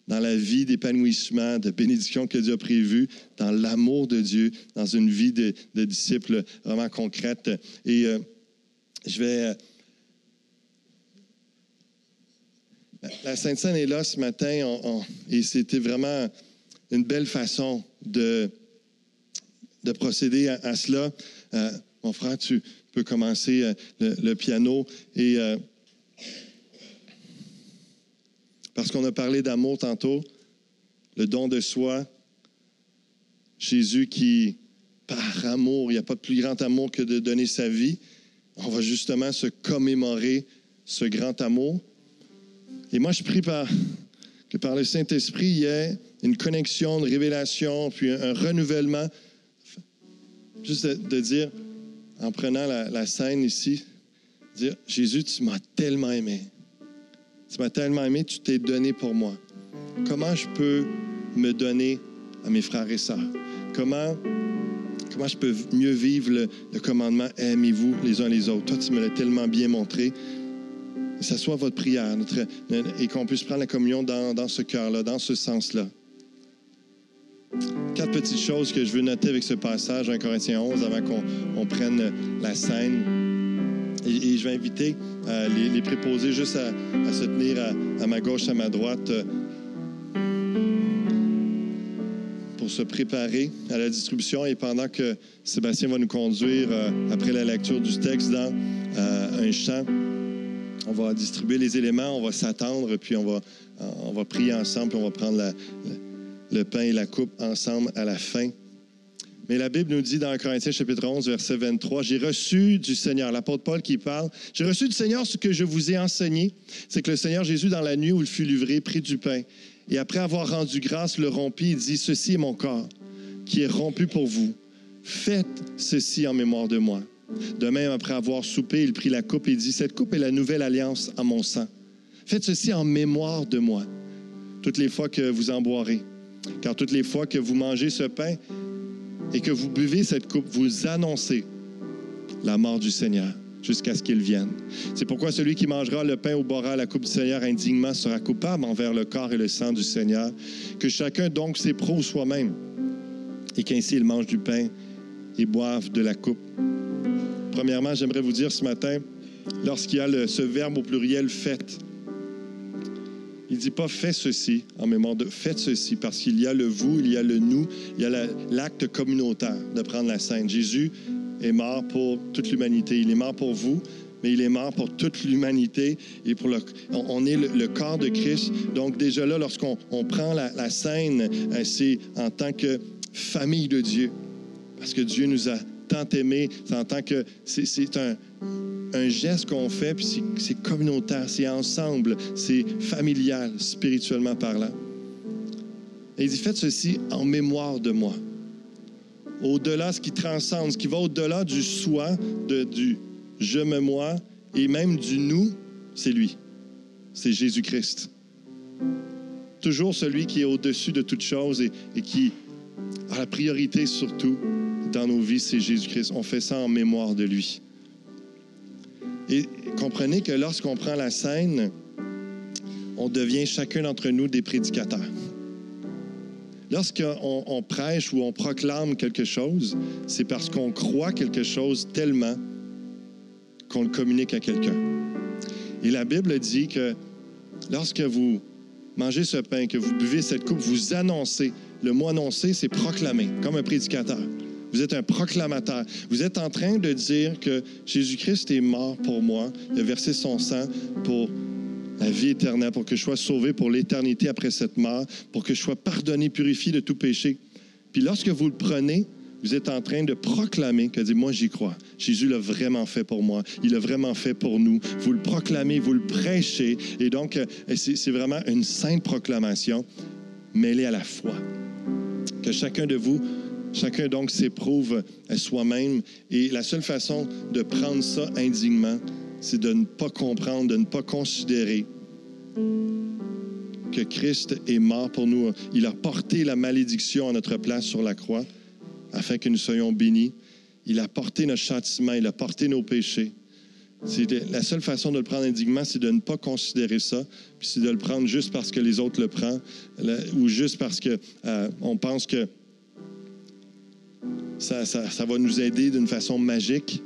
dans la vie d'épanouissement, de bénédiction que Dieu a prévue, dans l'amour de Dieu, dans une vie de, de disciple vraiment concrète. Et euh, je vais... La Sainte Seine est là ce matin et c'était vraiment une belle façon de, de procéder à, cela. Euh, mon frère, tu peux commencer euh, le, le piano. Et euh, parce qu'on a parlé d'amour tantôt, le don de soi, Jésus qui, par amour, il n'y a pas de plus grand amour que de donner sa vie. On va justement se commémorer ce grand amour. Et moi, je prie par, que par le Saint-Esprit, il y ait une connexion, une révélation, puis un, renouvellement. Juste de, dire, en prenant la, scène ici, dire, Jésus, tu m'as tellement aimé. Tu m'as tellement aimé, tu t'es donné pour moi. Comment je peux me donner à mes frères et sœurs? Comment, comment je peux mieux vivre le commandement aimez-vous les uns les autres? Toi, tu me l'as tellement bien montré. Que ça soit votre prière notre- et qu'on puisse prendre la communion dans, ce cœur-là, dans ce sens-là. Quatre petites choses que je veux noter avec ce passage, 1 Corinthiens 11, avant qu'on on prenne la scène. Et, je vais inviter euh, les, préposés juste à, se tenir à, à ma gauche, à ma droite, euh, pour se préparer à la distribution. Et pendant que Sébastien va nous conduire, euh, après la lecture du texte, dans un chant, on va distribuer les éléments, on va s'attendre, puis on va, on va prier ensemble, puis on va prendre la- le pain et la coupe ensemble à la fin. Mais la Bible nous dit dans 1 Corinthiens chapitre 11, verset 23, J'ai reçu du Seigneur, l'apôtre Paul qui parle, J'ai reçu du Seigneur ce que je vous ai enseigné, c'est que le Seigneur Jésus, dans la nuit où il fut livré, prit du pain, et après avoir rendu grâce, le rompit, il dit, Ceci est mon corps, qui est rompu pour vous. Faites ceci en mémoire de moi. De même, après avoir soupé, il prit la coupe et dit, Cette coupe est la nouvelle alliance à mon sang. Faites ceci en mémoire de moi, toutes les fois que vous en boirez. Car toutes les fois que vous mangez ce pain et que vous buvez cette coupe, vous annoncez la mort du Seigneur jusqu'à ce qu'il vienne. C'est pourquoi celui qui mangera le pain ou boira la coupe du Seigneur indignement sera coupable envers le corps et le sang du Seigneur. Que chacun donc s'éprouve soi-même et qu'ainsi il mange du pain et boive de la coupe. Premièrement, j'aimerais vous dire ce matin, lorsqu'il y a ce verbe au pluriel faites, il ne dit pas fais ceci en mémoire de faites ceci parce qu'il y a le vous, il y a le nous, il y a la- l'acte communautaire de prendre la scène. Jésus est mort pour toute l'humanité. Il est mort pour vous, mais il est mort pour toute l'humanité et pour on, est le, corps de Christ. Donc déjà là, lorsqu'on on prend la, la scène, euh, c'est en tant que famille de Dieu, parce que Dieu nous a tant c'est en tant que c'est- un, un geste qu'on fait, puis c'est- communautaire, c'est ensemble, c'est familial, spirituellement parlant. Et il dit, faites ceci en mémoire de moi. Au-delà, ce qui transcende, ce qui va au-delà du soi, de, du je me moi, et même du nous, c'est lui. C'est Jésus-Christ. Toujours celui qui est au-dessus de toute chose et, et qui a la priorité surtout dans nos vies, c'est Jésus-Christ. On fait ça en mémoire de lui. Et comprenez que lorsqu'on prend la scène, on devient chacun d'entre nous des prédicateurs. Lorsqu'on on prêche ou on proclame quelque chose, c'est parce qu'on croit quelque chose tellement qu'on le communique à quelqu'un. Et la Bible dit que lorsque vous mangez ce pain, que vous buvez cette coupe, vous annoncez. Le mot annoncer, c'est proclamer, comme un prédicateur. Vous êtes un proclamateur. Vous êtes en train de dire que Jésus-Christ est mort pour moi. Il a versé son sang pour la vie éternelle, pour que je sois sauvé pour l'éternité après cette mort, pour que je sois pardonné, purifié de tout péché. Puis lorsque vous le prenez, vous êtes en train de proclamer que dit, moi j'y crois. Jésus l'a vraiment fait pour moi. Il l'a vraiment fait pour nous. Vous le proclamez, vous le prêchez. Et donc, euh, c'est c'est vraiment une sainte proclamation mêlée à la foi. Que chacun de vous, chacun donc s'éprouve à soi-même. Et la seule façon de prendre ça indignement, c'est de ne pas comprendre, de ne pas considérer que Christ est mort pour nous. Il a porté la malédiction à notre place sur la croix afin que nous soyons bénis. Il a porté notre châtiment, il a porté nos péchés. La seule façon de le prendre indignement, c'est de ne pas considérer ça, puis c'est de le prendre juste parce que les autres le prennent, ou juste parce que euh, pense que ça, ça- ça va nous aider d'une façon magique,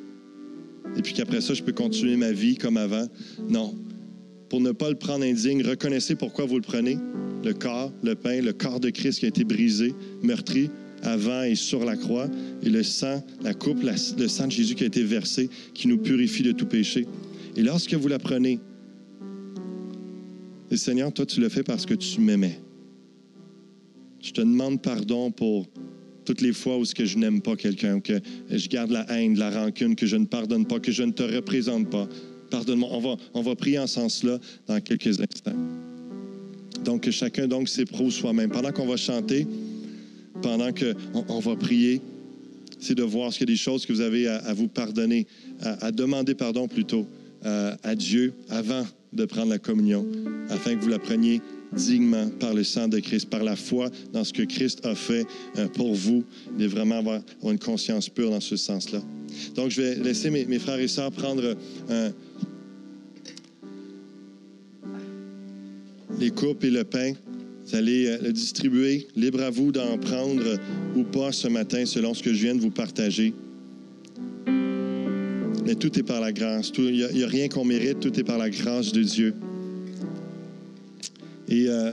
et puis qu'après ça, je peux continuer ma vie comme avant. Non. Pour ne pas le prendre indigne, reconnaissez pourquoi vous le prenez. Le corps, le pain, le corps de Christ qui a été brisé, meurtri, avant et sur la croix, et le sang, la coupe, le sang de Jésus qui a été versé, qui nous purifie de tout péché. Et lorsque vous la prenez, et Seigneur, toi, tu le fais parce que tu m'aimais. Je te demande pardon pour toutes les fois où ce que je n'aime pas quelqu'un, que je garde la haine, la rancune, que je ne pardonne pas, que je ne te représente pas. Pardonne-moi. On va, on va prier en ce sens-là dans quelques instants. Donc, que chacun donc s'éprouve soi-même. Pendant qu'on va chanter, pendant qu'on on va prier, c'est de voir s'il y a des choses que vous avez à, vous pardonner, à, à demander pardon plutôt euh, à Dieu avant de prendre la communion, afin que vous la preniez dignement par le sang de Christ, par la foi dans ce que Christ a fait euh, pour vous, de vraiment avoir, une conscience pure dans ce sens-là. Donc, je vais laisser mes, frères et sœurs prendre euh, les coupes et le pain. Vous allez euh, le distribuer, libre à vous d'en prendre ou pas ce matin, selon ce que je viens de vous partager. Mais tout est par la grâce. Il n'y a, rien qu'on mérite, tout est par la grâce de Dieu. Et euh,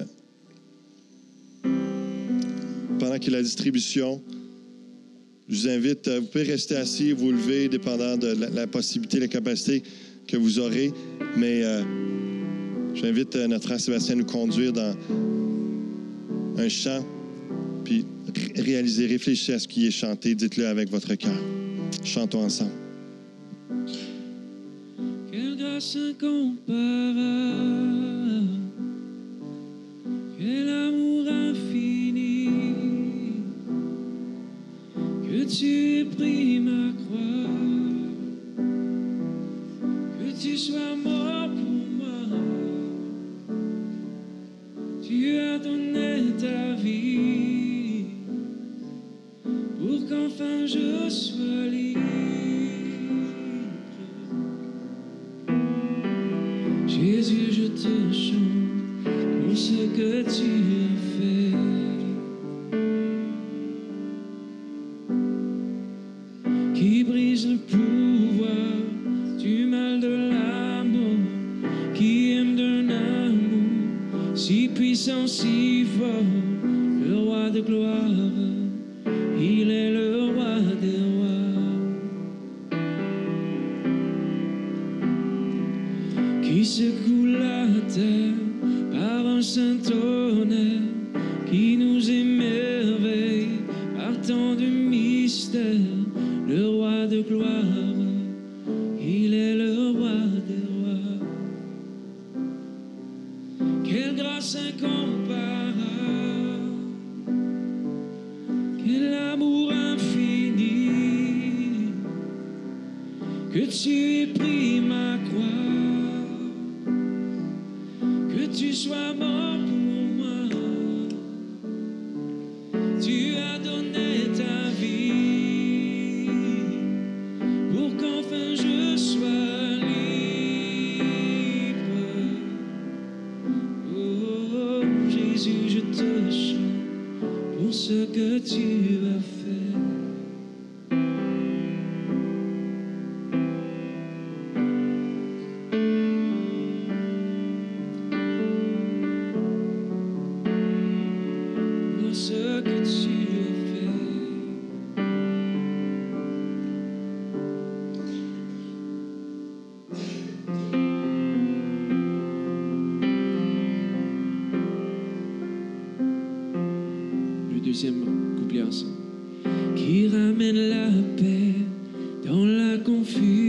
pendant qu'il y a la distribution, je vous invite, euh, vous pouvez rester assis, vous lever, dépendant de la, la possibilité, la capacité que vous aurez. Mais euh, j'invite notre frère Sébastien à nous conduire dans un chant, puis ré- réalisez, réfléchissez à ce qui est chanté, dites-le avec votre cœur. Chantons ensemble. Quelle grâce incomparable, quel amour infini, que tu aies pris ma croix, que tu sois mort pour moi, tu as donné ta vie pour qu'enfin je sois libre. Jésus, je te chante pour ce que deuxième couplet ensemble. Qui ramène la paix dans la confusion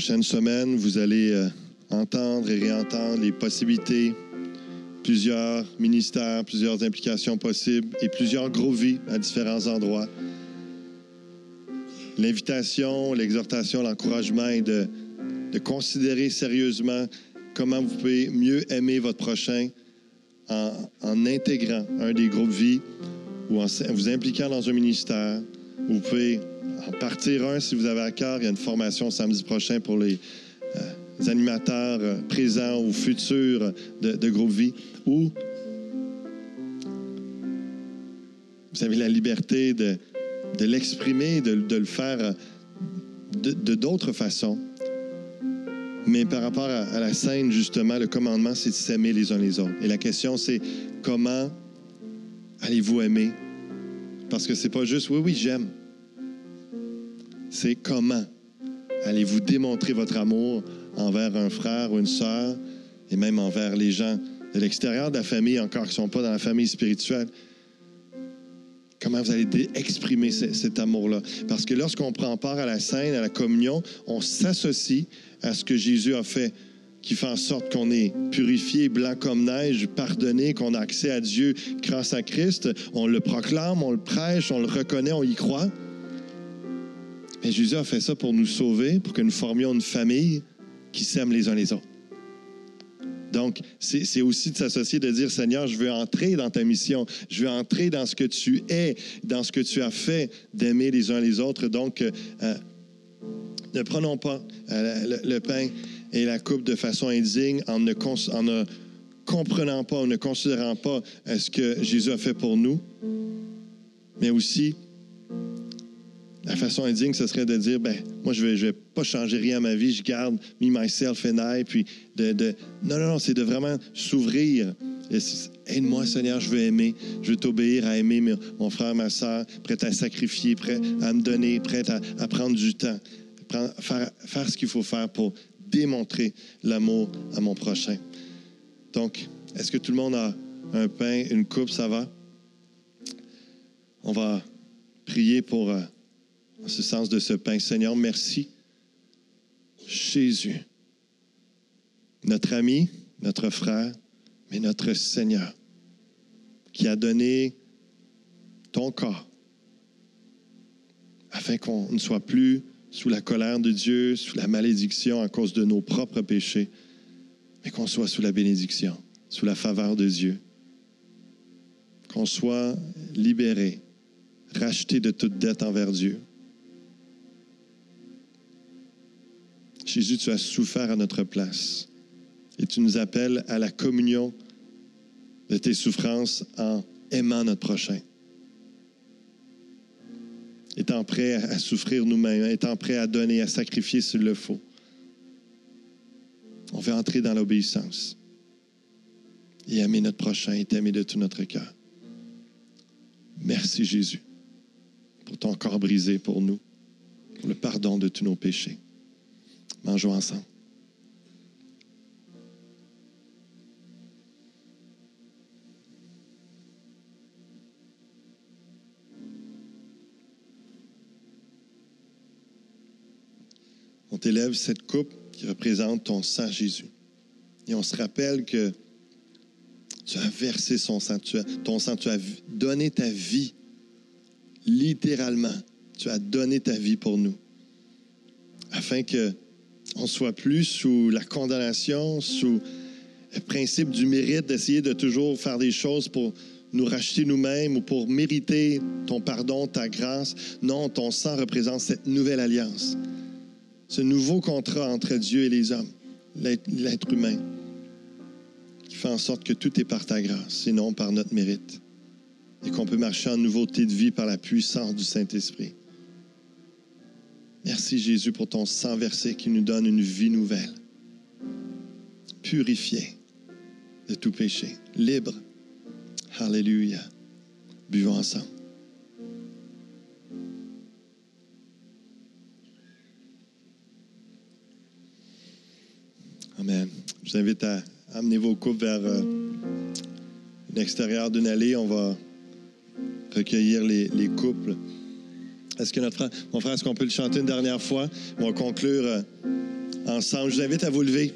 prochaines semaines, vous allez euh, entendre et réentendre les possibilités, plusieurs ministères, plusieurs implications possibles et plusieurs gros vies à différents endroits. L'invitation, l'exhortation, l'encouragement est de, de considérer sérieusement comment vous pouvez mieux aimer votre prochain en, en intégrant un des groupes vie ou en vous impliquant dans un ministère. Vous pouvez en partir un si vous avez à cœur. Il y a une formation samedi prochain pour les, euh, animateurs euh, présents ou futurs de, groupe vie. Ou vous avez la liberté de, l'exprimer, de, le faire euh, de d'autres façons. Mais par rapport à, à la scène, justement, le commandement, c'est de s'aimer les uns les autres. Et la question, c'est comment allez-vous aimer? Parce que c'est pas juste oui, oui, j'aime. C'est comment allez-vous démontrer votre amour envers un frère ou une sœur et même envers les gens de l'extérieur de la famille, encore qui ne sont pas dans la famille spirituelle? Comment vous allez exprimer ce- cet amour-là? Parce que lorsqu'on prend part à la scène, à la communion, on s'associe à ce que Jésus a fait, qui fait en sorte qu'on est purifié, blanc comme neige, pardonné, qu'on a accès à Dieu grâce à Christ. On le proclame, on le prêche, on le reconnaît, on y croit. Mais Jésus a fait ça pour nous sauver, pour que nous formions une famille qui s'aime les uns les autres. Donc, c'est aussi de s'associer, de dire, Seigneur, je veux entrer dans ta mission, je veux entrer dans ce que tu es, dans ce que tu as fait, d'aimer les uns les autres. Donc, euh, euh, ne prenons pas euh, le, pain et la coupe de façon indigne en ne, comprenant pas, en ne considérant pas ce que Jésus a fait pour nous, mais aussi la façon indigne, ce serait de dire, ben, moi, je vais, je vais pas changer rien à ma vie, je garde me, myself and I, puis de, de- non, non, non, c'est de vraiment s'ouvrir. Aide-moi, Seigneur, je veux aimer, je veux t'obéir à aimer mon, frère, ma soeur, prêt à sacrifier, prêt à me donner, prêt à, à prendre du temps, faire, faire ce qu'il faut faire pour démontrer l'amour à mon prochain. Donc, est-ce que tout le monde a un pain, une coupe, ça va? On va prier pour euh, en ce sens de ce pain. Seigneur, merci. Jésus, notre ami, notre frère, mais notre Seigneur, qui a donné ton corps afin qu'on ne soit plus sous la colère de Dieu, sous la malédiction à cause de nos propres péchés, mais qu'on soit sous la bénédiction, sous la faveur de Dieu, qu'on soit libéré, racheté de toute dette envers Dieu. Jésus, tu as souffert à notre place et tu nous appelles à la communion de tes souffrances en aimant notre prochain. Étant prêt à souffrir nous-mêmes, étant prêt à donner, à sacrifier s'il le faut. On veut entrer dans l'obéissance et aimer notre prochain et t'aimer de tout notre cœur. Merci Jésus pour ton corps brisé pour nous, pour le pardon de tous nos péchés. Mangeons ensemble. On t'élève cette coupe qui représente ton sang, Jésus. Et on se rappelle que tu as versé ton sang, tu as donné ta vie, littéralement. Tu as donné ta vie pour nous, afin que on soit plus sous la condamnation, sous le principe du mérite, d'essayer de toujours faire des choses pour nous racheter nous-mêmes ou pour mériter ton pardon, ta grâce. Non, ton sang représente cette nouvelle alliance, ce nouveau contrat entre Dieu et les hommes, l'être humain qui fait en sorte que tout est par ta grâce et non par notre mérite. Et qu'on peut marcher en nouveauté de vie par la puissance du Saint-Esprit. Merci Jésus pour ton sang versé qui nous donne une vie nouvelle, purifiée de tout péché, libre. Alléluia. Buvons ensemble. Amen. Je vous invite à amener vos coupes vers euh, l'extérieur d'une allée. On va recueillir les, les couples. Est-ce que notre mon frère, est-ce qu'on peut le chanter une dernière fois? On va conclure euh, ensemble. Je vous invite à vous lever.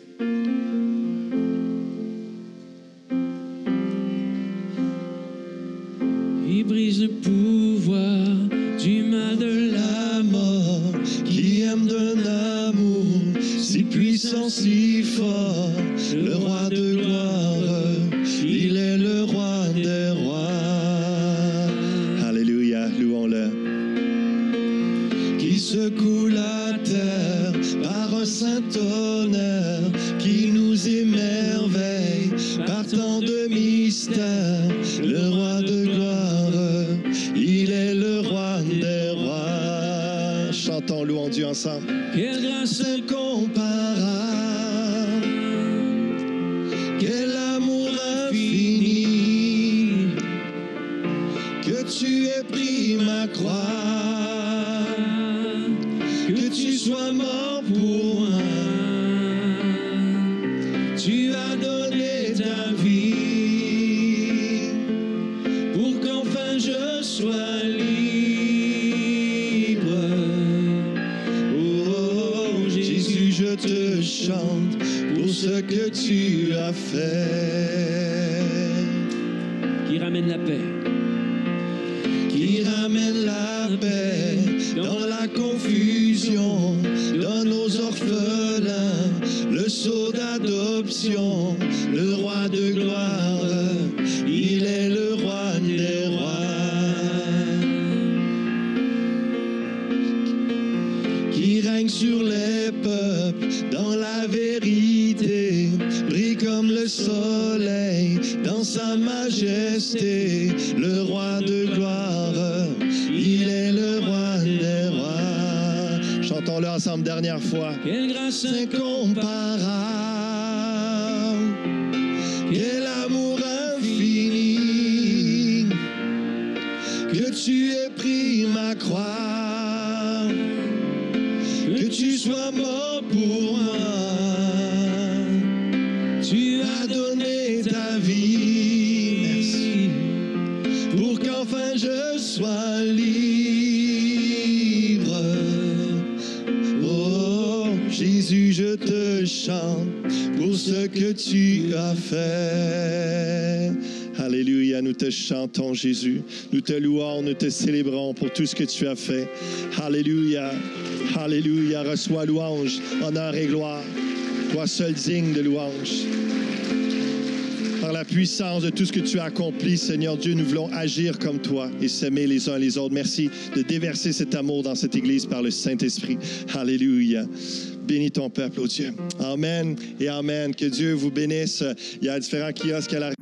Nous te chantons Jésus, nous te louons, nous te célébrons pour tout ce que tu as fait. Alléluia, Alléluia, reçois louange, honneur et gloire. Toi seul digne de louange. Par la puissance de tout ce que tu as accompli, Seigneur Dieu, nous voulons agir comme toi et s'aimer les uns les autres. Merci de déverser cet amour dans cette Église par le Saint-Esprit. Alléluia. Bénis ton peuple, oh Dieu. Amen et Amen. Que Dieu vous bénisse. Il y a différents kiosques à la...